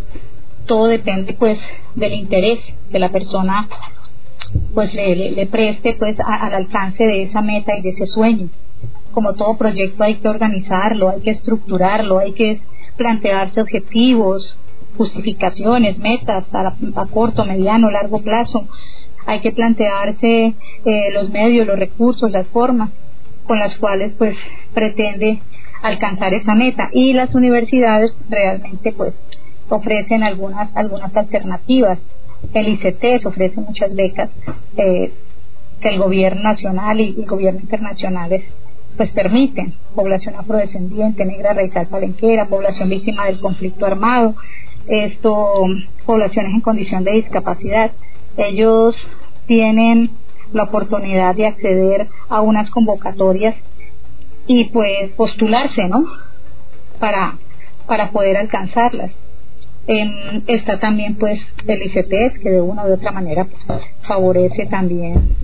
todo depende pues del interés de la persona pues le, preste pues al alcance de esa meta y de ese sueño como todo proyecto hay que organizarlo, hay que estructurarlo, hay que plantearse objetivos, justificaciones, metas a, corto, mediano, largo plazo. Hay que plantearse eh, los medios, los recursos, las formas con las cuales pues pretende alcanzar esa meta. Y las universidades realmente pues ofrecen algunas algunas alternativas. El ICT ofrece muchas becas eh, que el gobierno nacional y el gobierno internacional pues permiten. Población afrodescendiente, negra, raizal, palenquera, población víctima del conflicto armado, esto, poblaciones en condición de discapacidad. Ellos tienen la oportunidad de acceder a unas convocatorias y pues postularse, ¿no? Para, para poder alcanzarlas. está también pues el ICPS que de una u otra manera pues, favorece también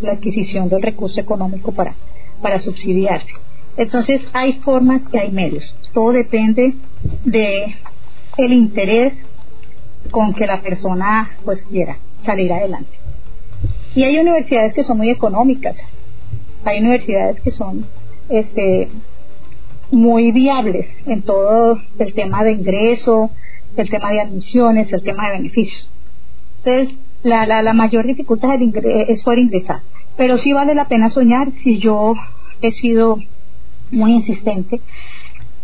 la adquisición del recurso económico para, para subsidiarse. Entonces hay formas y hay medios. Todo depende de el interés con que la persona pues quiera salir adelante. Y hay universidades que son muy económicas, hay universidades que son este muy viables en todo el tema de ingreso, el tema de admisiones, el tema de beneficios. Entonces, la, la, la mayor dificultad es poder ingresar, pero sí vale la pena soñar si yo he sido muy insistente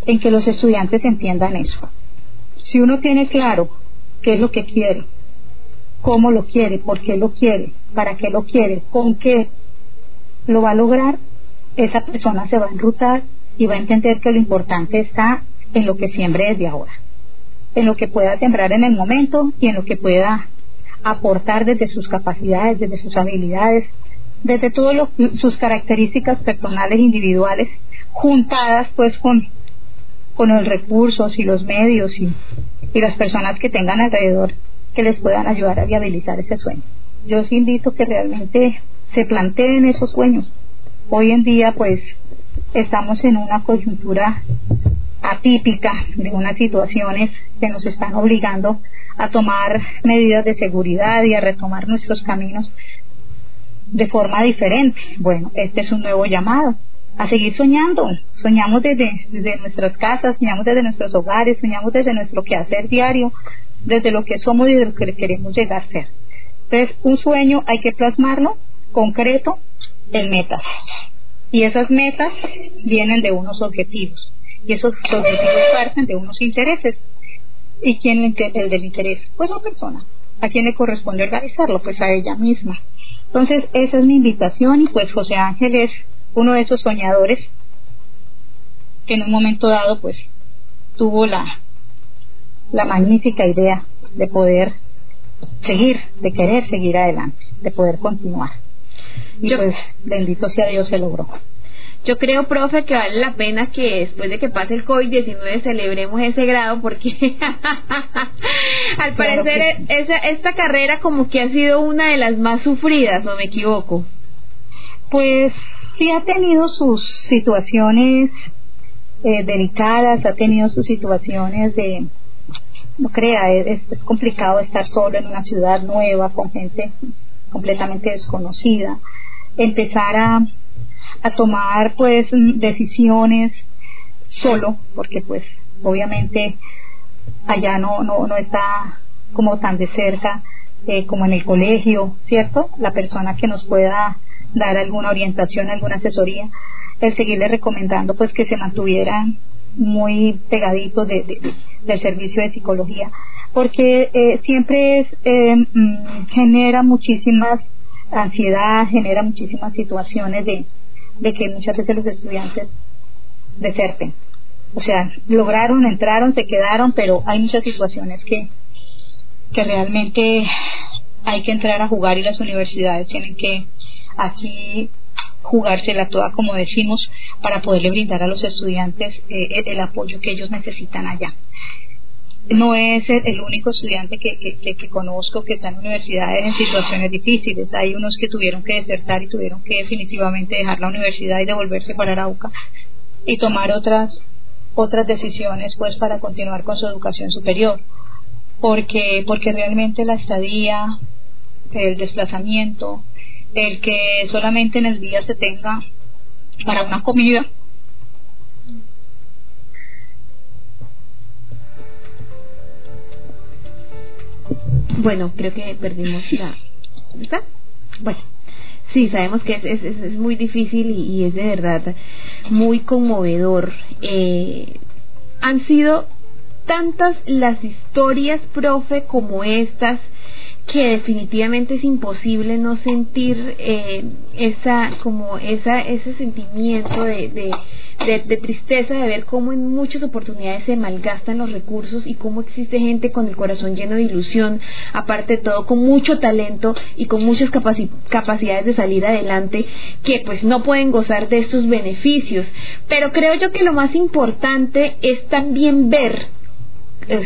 en que los estudiantes entiendan eso. Si uno tiene claro qué es lo que quiere, cómo lo quiere, por qué lo quiere, para qué lo quiere, con qué lo va a lograr, esa persona se va a enrutar y va a entender que lo importante está en lo que siembre desde ahora, en lo que pueda sembrar en el momento y en lo que pueda aportar desde sus capacidades, desde sus habilidades, desde todas sus características personales individuales juntadas pues con, con los recursos y los medios y, y las personas que tengan alrededor que les puedan ayudar a viabilizar ese sueño. Yo os invito que realmente se planteen esos sueños. Hoy en día pues estamos en una coyuntura atípica de unas situaciones que nos están obligando a tomar medidas de seguridad y a retomar nuestros caminos de forma diferente. Bueno, este es un nuevo llamado a seguir soñando. Soñamos desde, desde nuestras casas, soñamos desde nuestros hogares, soñamos desde nuestro quehacer diario, desde lo que somos y de lo que queremos llegar a ser. Entonces, un sueño hay que plasmarlo concreto en metas. Y esas metas vienen de unos objetivos. Y esos objetivos parten de unos intereses. ¿Y quién es el del interés? Pues la persona. ¿A quién le corresponde organizarlo? Pues a ella misma. Entonces, esa es mi invitación y pues José Ángel es uno de esos soñadores que en un momento dado pues tuvo la, la magnífica idea de poder seguir, de querer seguir adelante, de poder continuar. Y pues bendito sea Dios se logró. Yo creo, profe, que vale la pena que después de que pase el COVID-19 celebremos ese grado porque al parecer esa, esta carrera como que ha sido una de las más sufridas, ¿no me equivoco? Pues sí ha tenido sus situaciones eh, delicadas, ha tenido sus situaciones de, no crea, es, complicado estar solo en una ciudad nueva con gente completamente desconocida, empezar a, a tomar pues decisiones solo, porque pues obviamente allá no, no, no está como tan de cerca eh, como en el colegio, ¿cierto? La persona que nos pueda dar alguna orientación, alguna asesoría, el seguirle recomendando pues que se mantuvieran muy pegaditos de, del servicio de psicología, porque eh, siempre es, eh, mm, genera muchísimas ansiedad, genera muchísimas situaciones de, de que muchas veces los estudiantes deserten. O sea, lograron, entraron, se quedaron, pero hay muchas situaciones que, que realmente hay que entrar a jugar y las universidades tienen que aquí jugársela toda, como decimos, para poderle brindar a los estudiantes eh, el apoyo que ellos necesitan allá. No es el único estudiante que, que, conozco que está en universidades en situaciones difíciles. Hay unos que tuvieron que desertar y tuvieron que definitivamente dejar la universidad y devolverse para Arauca y tomar otras otras decisiones pues para continuar con su educación superior porque porque realmente la estadía el desplazamiento el que solamente en el día se tenga para una comida. Bueno, creo que perdimos la... ¿Está? Bueno, sí, sabemos que es, es, es muy difícil y, es de verdad muy conmovedor. Eh, han sido tantas las historias, profe, como estas que definitivamente es imposible no sentir eh, esa como esa ese sentimiento de, de, tristeza de ver cómo en muchas oportunidades se malgastan los recursos y cómo existe gente con el corazón lleno de ilusión, aparte de todo con mucho talento y con muchas capacidades de salir adelante que pues no pueden gozar de estos beneficios. Pero creo yo que lo más importante es también ver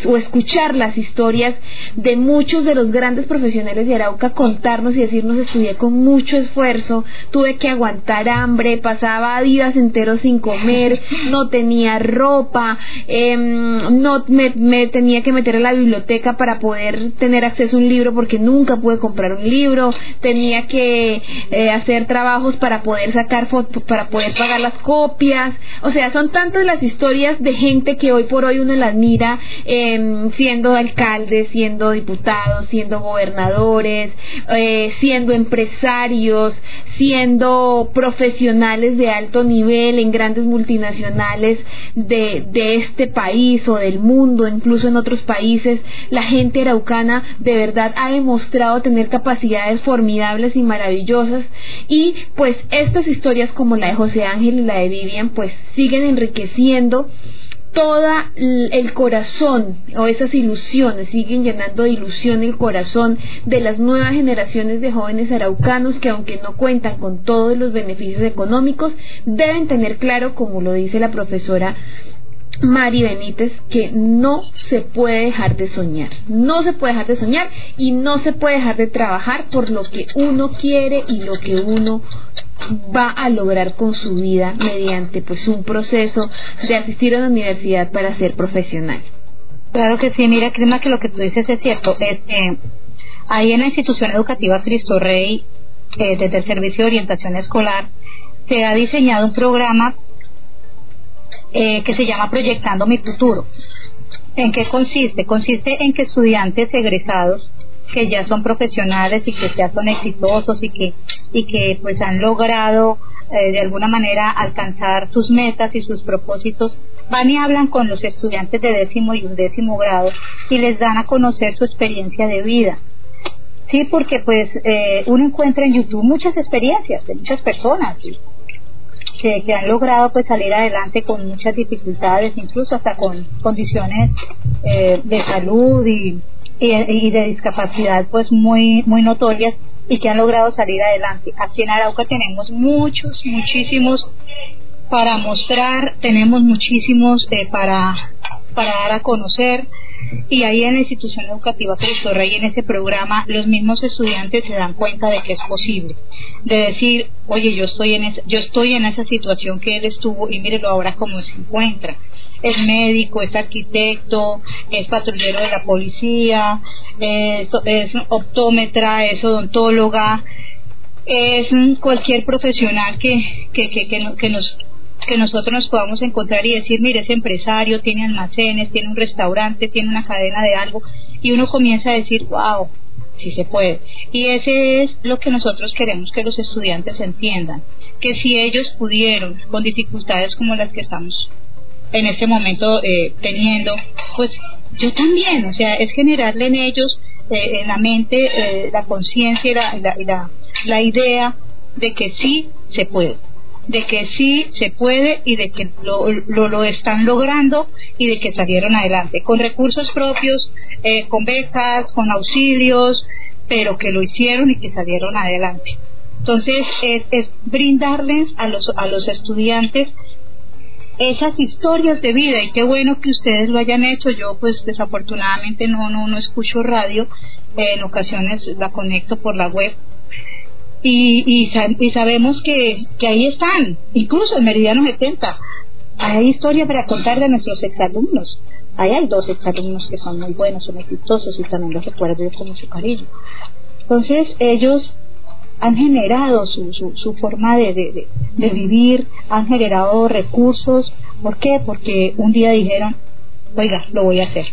o escuchar las historias de muchos de los grandes profesionales de Arauca contarnos y decirnos estudié con mucho esfuerzo, tuve que aguantar hambre, pasaba días enteros sin comer, no tenía ropa, em, no me, tenía que meter a la biblioteca para poder tener acceso a un libro porque nunca pude comprar un libro, tenía que eh, hacer trabajos para poder sacar fotos, para poder pagar las copias, o sea, son tantas las historias de gente que hoy por hoy uno las mira Em, siendo alcaldes, siendo diputados, siendo gobernadores, eh, siendo empresarios, siendo profesionales de alto nivel en grandes multinacionales de, de este país o del mundo, incluso en otros países, la gente araucana de verdad ha demostrado tener capacidades formidables y maravillosas. Y pues estas historias como la de José Ángel y la de Vivian pues siguen enriqueciendo toda el corazón o esas ilusiones siguen llenando de ilusión el corazón de las nuevas generaciones de jóvenes araucanos que aunque no cuentan con todos los beneficios económicos deben tener claro como lo dice la profesora Mari Benítez que no se puede dejar de soñar, no se puede dejar de soñar y no se puede dejar de trabajar por lo que uno quiere y lo que uno va a lograr con su vida mediante pues un proceso de asistir a la universidad para ser profesional. Claro que sí, mira, Crema, que lo que tú dices es cierto. Este, ahí en la institución educativa Cristo Rey, eh, desde el Servicio de Orientación Escolar, se ha diseñado un programa eh, que se llama Proyectando mi Futuro. ¿En qué consiste? Consiste en que estudiantes egresados que ya son profesionales y que ya son exitosos y que, y que pues han logrado eh, de alguna manera alcanzar sus metas y sus propósitos, van y hablan con los estudiantes de décimo y undécimo grado y les dan a conocer su experiencia de vida. Sí, porque pues eh, uno encuentra en YouTube muchas experiencias de muchas personas que, que, han logrado pues salir adelante con muchas dificultades, incluso hasta con condiciones eh, de salud y, y, de discapacidad pues muy, muy notorias y que han logrado salir adelante. Aquí en Arauca tenemos muchos, muchísimos para mostrar, tenemos muchísimos eh, para, para dar a conocer y ahí en la institución educativa Cristo Rey, en ese programa, los mismos estudiantes se dan cuenta de que es posible. De decir, oye, yo estoy en esa, yo estoy en esa situación que él estuvo y mírelo ahora cómo se encuentra es médico, es arquitecto, es patrullero de la policía, es, optómetra, es odontóloga, es cualquier profesional que, que, que, que, nos que nosotros nos podamos encontrar y decir, mire, es empresario, tiene almacenes, tiene un restaurante, tiene una cadena de algo, y uno comienza a decir, wow, sí se puede. Y ese es lo que nosotros queremos que los estudiantes entiendan, que si ellos pudieron, con dificultades como las que estamos en este momento eh, teniendo, pues yo también, o sea, es generarle en ellos, eh, en la mente, eh, la conciencia y, la, la, la, idea de que sí se puede, de que sí se puede y de que lo, lo, lo están logrando y de que salieron adelante, con recursos propios, con becas, con auxilios, pero que lo hicieron y que salieron adelante. Entonces, es, es brindarles a los, a los estudiantes esas historias de vida y qué bueno que ustedes lo hayan hecho. Yo pues desafortunadamente no no no escucho radio, en ocasiones la conecto por la web y, y, sabemos que, que, ahí están, incluso en Meridiano 70. Hay historias para contar de nuestros exalumnos. Ahí hay dos exalumnos que son muy buenos, son exitosos y también los recuerdo yo con mucho cariño. Entonces ellos han generado su, su, forma de, de, vivir, han generado recursos. ¿Por qué? Porque un día dijeron, oiga, lo voy a hacer.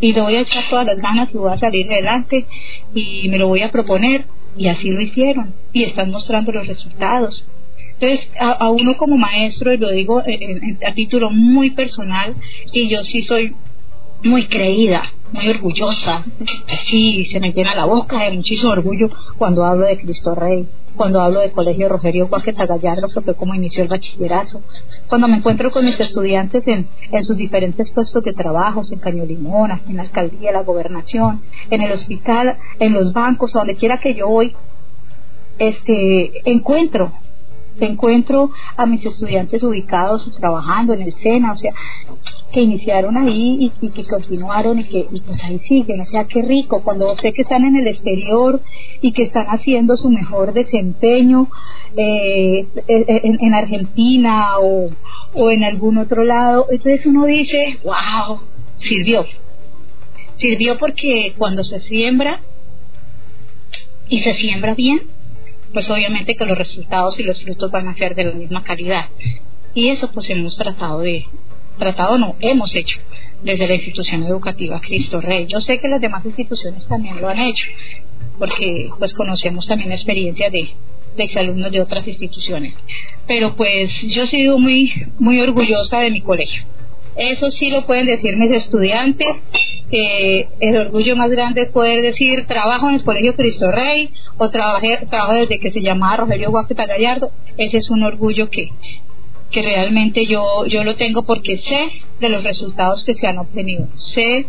Y lo voy a echar todas las ganas y voy a salir adelante y me lo voy a proponer. Y así lo hicieron. Y están mostrando los resultados. Entonces, a, uno como maestro, y lo digo a título muy personal, y yo sí soy muy creída, muy orgullosa. Así se me llena la boca de muchísimo orgullo cuando hablo de Cristo Rey, cuando hablo de Colegio Rogerio Guaqueta Gallardo, que fue como inició el bachillerato, cuando me encuentro con mis estudiantes en, en sus diferentes puestos de trabajo, en Caño Limona, en la alcaldía, la gobernación, en el hospital, en los bancos, a donde quiera que yo voy, este, encuentro encuentro a mis estudiantes ubicados trabajando en el SENA, o sea, que iniciaron ahí y, que continuaron y que pues ahí siguen, o sea, qué rico cuando sé que están en el exterior y que están haciendo su mejor desempeño eh, en, en, Argentina o, o en algún otro lado, entonces uno dice, wow, sirvió, sirvió porque cuando se siembra y se siembra bien, pues obviamente que los resultados y los frutos van a ser de la misma calidad. Y eso pues hemos tratado de, tratado no, hemos hecho desde la institución educativa Cristo Rey. Yo sé que las demás instituciones también lo han hecho, porque pues conocemos también experiencias de, de exalumnos de otras instituciones. Pero pues yo he sido muy, muy orgullosa de mi colegio. Eso sí lo pueden decir mis estudiantes. que el orgullo más grande es poder decir trabajo en el Colegio Cristo Rey o trabajé, trabajo desde que se llamaba Rogelio Guapeta Gallardo. Ese es un orgullo que, que realmente yo, yo lo tengo porque sé de los resultados que se han obtenido. Sé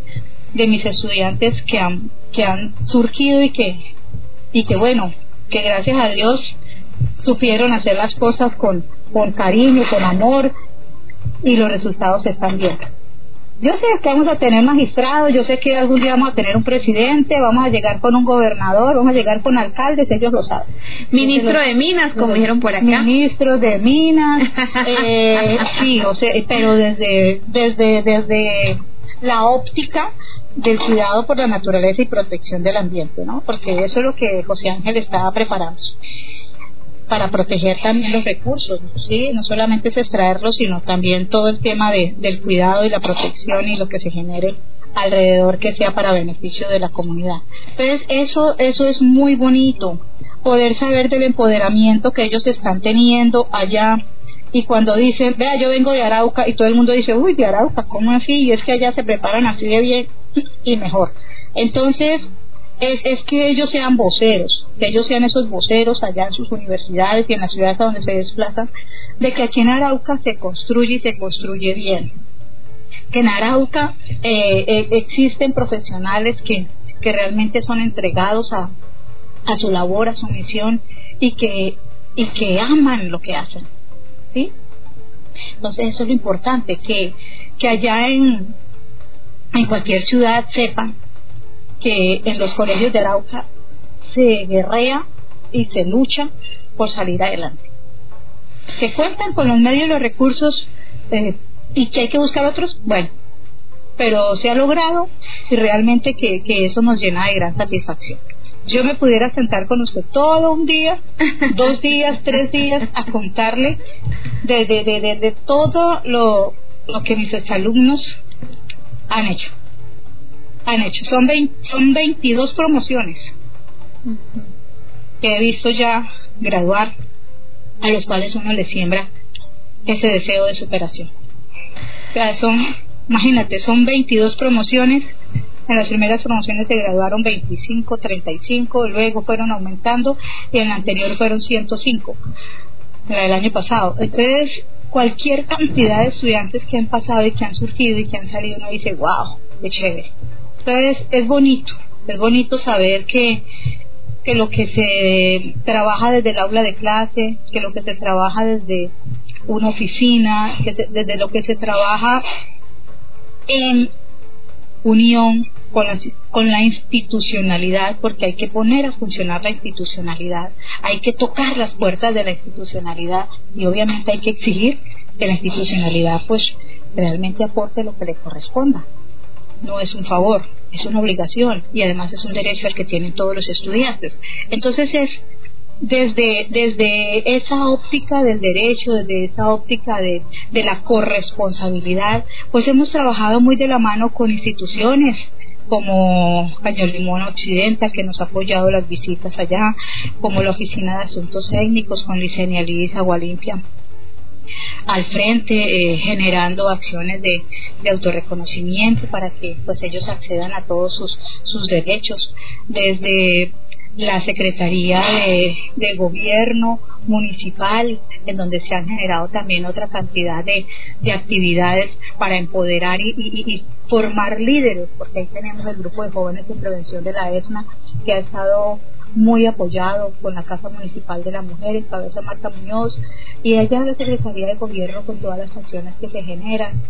de mis estudiantes que han, que han surgido y que, y que bueno, que gracias a Dios supieron hacer las cosas con, con cariño, con amor y los resultados están bien. Yo sé que vamos a tener magistrados, yo sé que algún día vamos a tener un presidente, vamos a llegar con un gobernador, vamos a llegar con alcaldes, ellos lo saben. Ministro de Minas, como dijeron por acá. Ministro de Minas, eh, sí, o sea, pero desde, desde, desde la óptica del cuidado por la naturaleza y protección del ambiente, ¿no? Porque eso es lo que José Ángel estaba preparando para proteger también los recursos, ¿sí? No solamente es extraerlos, sino también todo el tema de, del cuidado y la protección y lo que se genere alrededor que sea para beneficio de la comunidad. Entonces, eso, eso es muy bonito, poder saber del empoderamiento que ellos están teniendo allá. Y cuando dicen, vea, yo vengo de Arauca, y todo el mundo dice, uy, de Arauca, ¿cómo así? Y es que allá se preparan así de bien y mejor. Entonces, es, es, que ellos sean voceros, que ellos sean esos voceros allá en sus universidades y en las ciudades a donde se desplazan, de que aquí en Arauca se construye y se construye bien. Que en Arauca eh, eh, existen profesionales que, que realmente son entregados a, a su labor, a su misión y que, y que aman lo que hacen. ¿sí? Entonces eso es lo importante, que, que allá en, en cualquier ciudad sepan que en los colegios de Arauca se guerrea y se lucha por salir adelante. Que cuentan con los medios y los recursos eh, y que hay que buscar otros, bueno, pero se ha logrado y realmente que, que eso nos llena de gran satisfacción. Yo me pudiera sentar con usted todo un día, dos días, tres días, a contarle de, de, de, de, todo lo, lo que mis exalumnos han hecho han hecho. Son, son 22 promociones que he visto ya graduar, a los cuales uno le siembra ese deseo de superación. O sea, son, imagínate, son 22 promociones. En las primeras promociones se graduaron 25, 35, luego fueron aumentando y en la anterior fueron 105, la del año pasado. Entonces, cualquier cantidad de estudiantes que han pasado y que han surgido y que han salido, uno dice, wow, qué chévere. Entonces es bonito, es bonito saber que, que lo que se trabaja desde el aula de clase, que lo que se trabaja desde una oficina, que desde lo que se trabaja en unión con la, con la institucionalidad, porque hay que poner a funcionar la institucionalidad, hay que tocar las puertas de la institucionalidad y obviamente hay que exigir que la institucionalidad pues realmente aporte lo que le corresponda no es un favor, es una obligación y además es un derecho al que tienen todos los estudiantes. Entonces es desde, desde esa óptica del derecho, desde esa óptica de, de la corresponsabilidad, pues hemos trabajado muy de la mano con instituciones como Caño Limón Occidental, que nos ha apoyado las visitas allá, como la Oficina de Asuntos Técnicos con Licenia Liz Agualimpia al frente eh, generando acciones de, de, autorreconocimiento para que pues ellos accedan a todos sus, sus derechos. Desde la Secretaría de, Gobierno Municipal, en donde se han generado también otra cantidad de, de actividades para empoderar y, y, formar líderes, porque ahí tenemos el grupo de jóvenes de prevención de la ESNA, que ha estado muy apoyado con la Casa Municipal de la Mujer, en cabeza Marta Muñoz, y ella la Secretaría de Gobierno con todas las acciones que se generan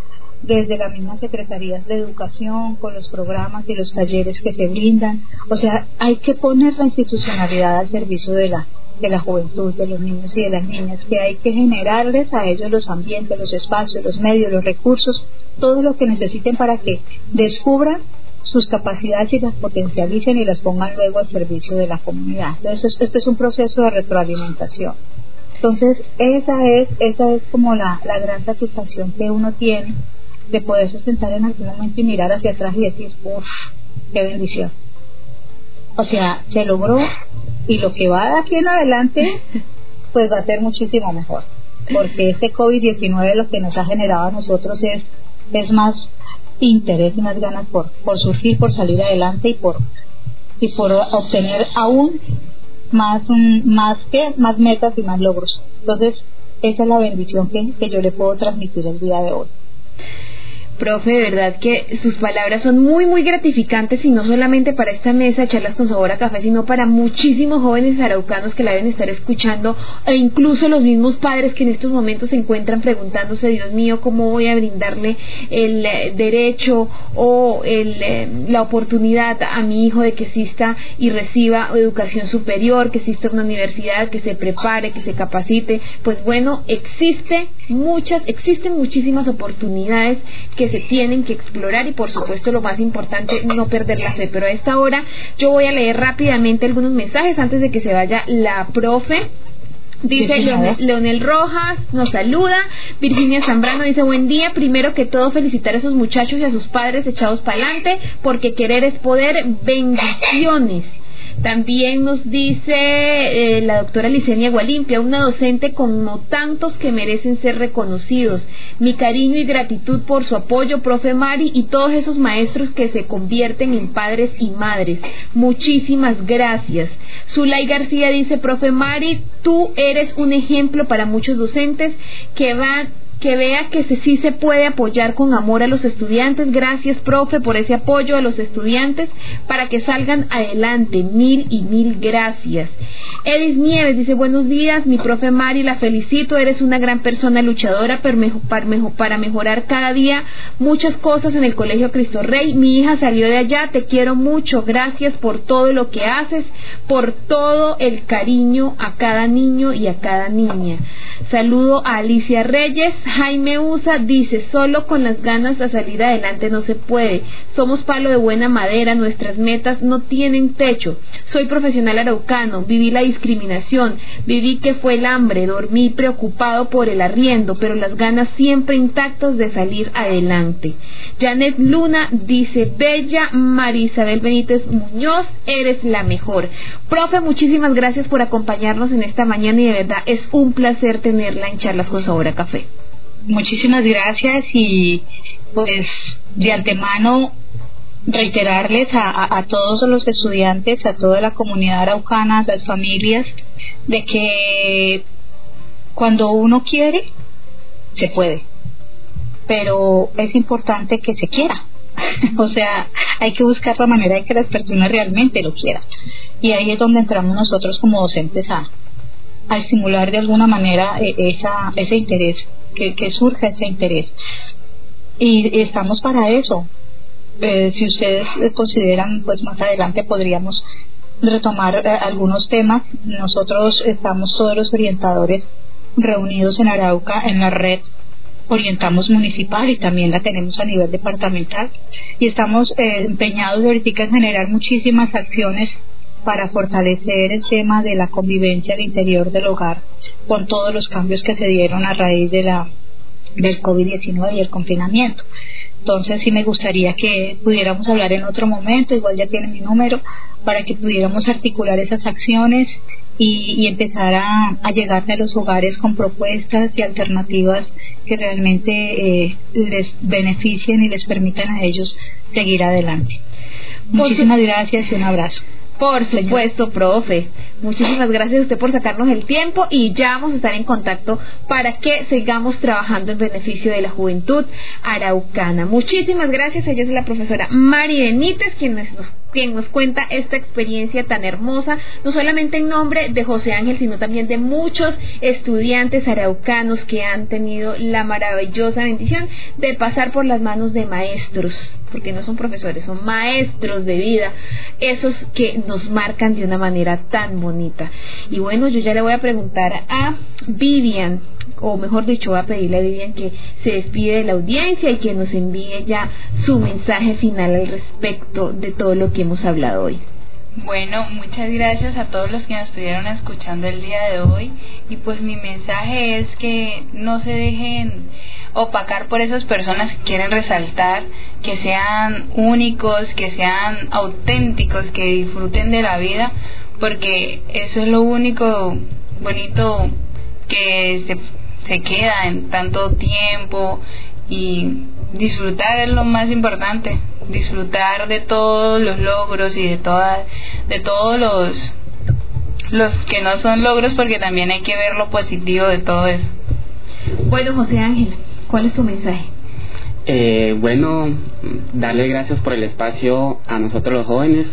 desde las mismas secretarías de educación, con los programas y los talleres que se brindan. O sea, hay que poner la institucionalidad al servicio de la, de la juventud, de los niños y de las niñas, que hay que generarles a ellos los ambientes, los espacios, los medios, los recursos, todo lo que necesiten para que descubran sus capacidades y las potencialicen y las pongan luego al servicio de la comunidad. Entonces, esto es un proceso de retroalimentación. Entonces, esa es, esa es como la, la gran satisfacción que uno tiene de poderse sentar en algún momento y mirar hacia atrás y decir, uff, qué bendición. O sea, se logró y lo que va de aquí en adelante, pues va a ser muchísimo mejor. Porque este COVID-19 lo que nos ha generado a nosotros es, es más interés y más ganas por, por surgir, por salir adelante y por, y por obtener aún más, más, que, más metas y más logros. Entonces, esa es la bendición que, que yo le puedo transmitir el día de hoy. Profe, de verdad que sus palabras son muy, muy gratificantes y no solamente para esta mesa charlas con sabor a café, sino para muchísimos jóvenes araucanos que la deben estar escuchando e incluso los mismos padres que en estos momentos se encuentran preguntándose, Dios mío, ¿cómo voy a brindarle el eh, derecho o el, eh, la oportunidad a mi hijo de que exista y reciba educación superior, que exista una universidad, que se prepare, que se capacite? Pues bueno, existe muchas, existen muchísimas oportunidades que se tienen que explorar y por supuesto lo más importante, no perder la fe. Pero a esta hora yo voy a leer rápidamente algunos mensajes antes de que se vaya la profe. Dice Leonel, Rojas, nos saluda. Virginia Zambrano dice, buen día. Primero que todo, felicitar a esos muchachos y a sus padres echados para adelante, porque querer es poder. Bendiciones. También nos dice eh, la doctora Licenia Gualimpia, una docente como tantos que merecen ser reconocidos. Mi cariño y gratitud por su apoyo, profe Mari, y todos esos maestros que se convierten en padres y madres. Muchísimas gracias. Zulay García dice, profe Mari, tú eres un ejemplo para muchos docentes que van que vea que sí se puede apoyar con amor a los estudiantes. Gracias, profe, por ese apoyo a los estudiantes para que salgan adelante. Mil y mil gracias. Edis Nieves dice, buenos días, mi profe Mari, la felicito, eres una gran persona luchadora para mejorar cada día muchas cosas en el Colegio Cristo Rey. Mi hija salió de allá, te quiero mucho, gracias por todo lo que haces, por todo el cariño a cada niño y a cada niña. Saludo a Alicia Reyes, Jaime Usa dice, solo con las ganas de salir adelante no se puede. Somos palo de buena madera, nuestras metas no tienen techo. Soy profesional araucano, viví la discriminación, viví que fue el hambre, dormí preocupado por el arriendo, pero las ganas siempre intactas de salir adelante. Janet Luna dice, Bella Marisabel Benítez Muñoz, eres la mejor. Profe, muchísimas gracias por acompañarnos en esta mañana y de verdad es un placer tenerla en Charlas con Sabor Café muchísimas gracias y pues de antemano reiterarles a, a, todos los estudiantes, a toda la comunidad araucana, a las familias, de que cuando uno quiere, se puede. Pero es importante que se quiera. o sea, hay que buscar la manera de que las personas realmente lo quieran. Y ahí es donde entramos nosotros como docentes a, a estimular de alguna manera eh, esa, ese interés que, surja ese interés. Y, estamos para eso. Eh, si ustedes consideran, pues más adelante podríamos retomar eh, algunos temas. Nosotros estamos todos los orientadores reunidos en Arauca en la red Orientamos Municipal y también la tenemos a nivel departamental y estamos eh, empeñados ahorita en generar muchísimas acciones para fortalecer el tema de la convivencia al interior del hogar con todos los cambios que se dieron a raíz de la del COVID-19 y el confinamiento. Entonces sí me gustaría que pudiéramos hablar en otro momento, igual ya tiene mi número, para que pudiéramos articular esas acciones y, empezar a, a llegarle a los hogares con propuestas y alternativas que realmente eh, les beneficien y les permitan a ellos seguir adelante. Muchísimas gracias y un abrazo. Por supuesto, profe. Muchísimas gracias a usted por sacarnos el tiempo y ya vamos a estar en contacto para que sigamos trabajando en beneficio de la juventud araucana. Muchísimas gracias. Ella es la profesora Mari Benítez, quien nos quien nos cuenta esta experiencia tan hermosa, no solamente en nombre de José Ángel, sino también de muchos estudiantes araucanos que han tenido la maravillosa bendición de pasar por las manos de maestros, porque no son profesores, son maestros de vida, esos que nos marcan de una manera tan bonita. Y bueno, yo ya le voy a preguntar a Vivian, o mejor dicho, voy a pedirle a Vivian que se despide de la audiencia y que nos envíe ya su mensaje final al respecto de todo lo que hemos hablado hoy. Bueno, muchas gracias a todos los que nos estuvieron escuchando el día de hoy y pues mi mensaje es que no se dejen opacar por esas personas que quieren resaltar, que sean únicos, que sean auténticos, que disfruten de la vida, porque eso es lo único bonito que se, se queda en tanto tiempo y disfrutar es lo más importante, disfrutar de todos los logros y de todas de todos los los que no son logros porque también hay que ver lo positivo de todo eso. Bueno, José Ángel, ¿cuál es tu mensaje? Eh, bueno, darle gracias por el espacio a nosotros los jóvenes.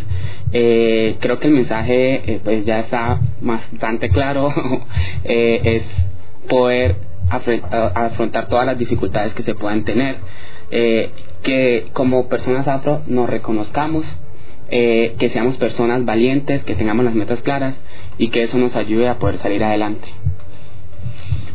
Eh, creo que el mensaje eh, pues ya está bastante claro. es poder afrontar todas las dificultades que se puedan tener, eh, que como personas afro nos reconozcamos, eh, que seamos personas valientes, que tengamos las metas claras y que eso nos ayude a poder salir adelante.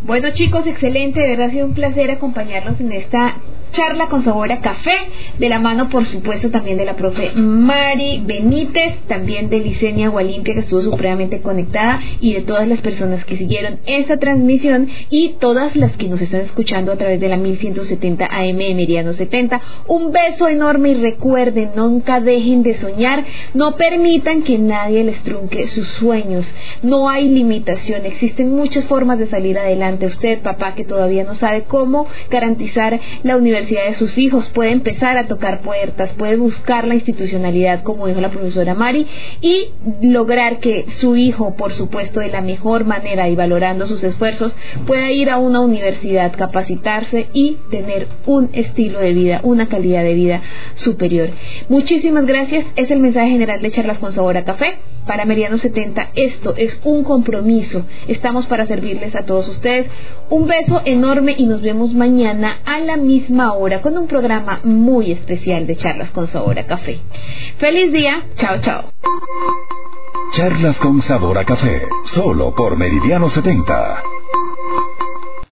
Bueno chicos, excelente, de verdad ha sido un placer acompañarlos en esta charla con sabor a café, de la mano por supuesto también de la profe Mari Benítez, también de Licenia Gualimpia que estuvo supremamente conectada y de todas las personas que siguieron esta transmisión y todas las que nos están escuchando a través de la 1170 AM Meridiano 70. Un beso enorme y recuerden, nunca dejen de soñar, no permitan que nadie les trunque sus sueños, no hay limitación, existen muchas formas de salir adelante. Usted, papá, que todavía no sabe cómo garantizar la universidad, de sus hijos, puede empezar a tocar puertas, puede buscar la institucionalidad, como dijo la profesora Mari, y lograr que su hijo, por supuesto, de la mejor manera y valorando sus esfuerzos, pueda ir a una universidad, capacitarse y tener un estilo de vida, una calidad de vida superior. Muchísimas gracias. Es el mensaje general de Charlas con Sabor a Café. Para Meridiano 70, esto es un compromiso. Estamos para servirles a todos ustedes. Un beso enorme y nos vemos mañana a la misma hora con un programa muy especial de charlas con sabor a café. Feliz día, chao chao. Charlas con café, solo por Meridiano 70.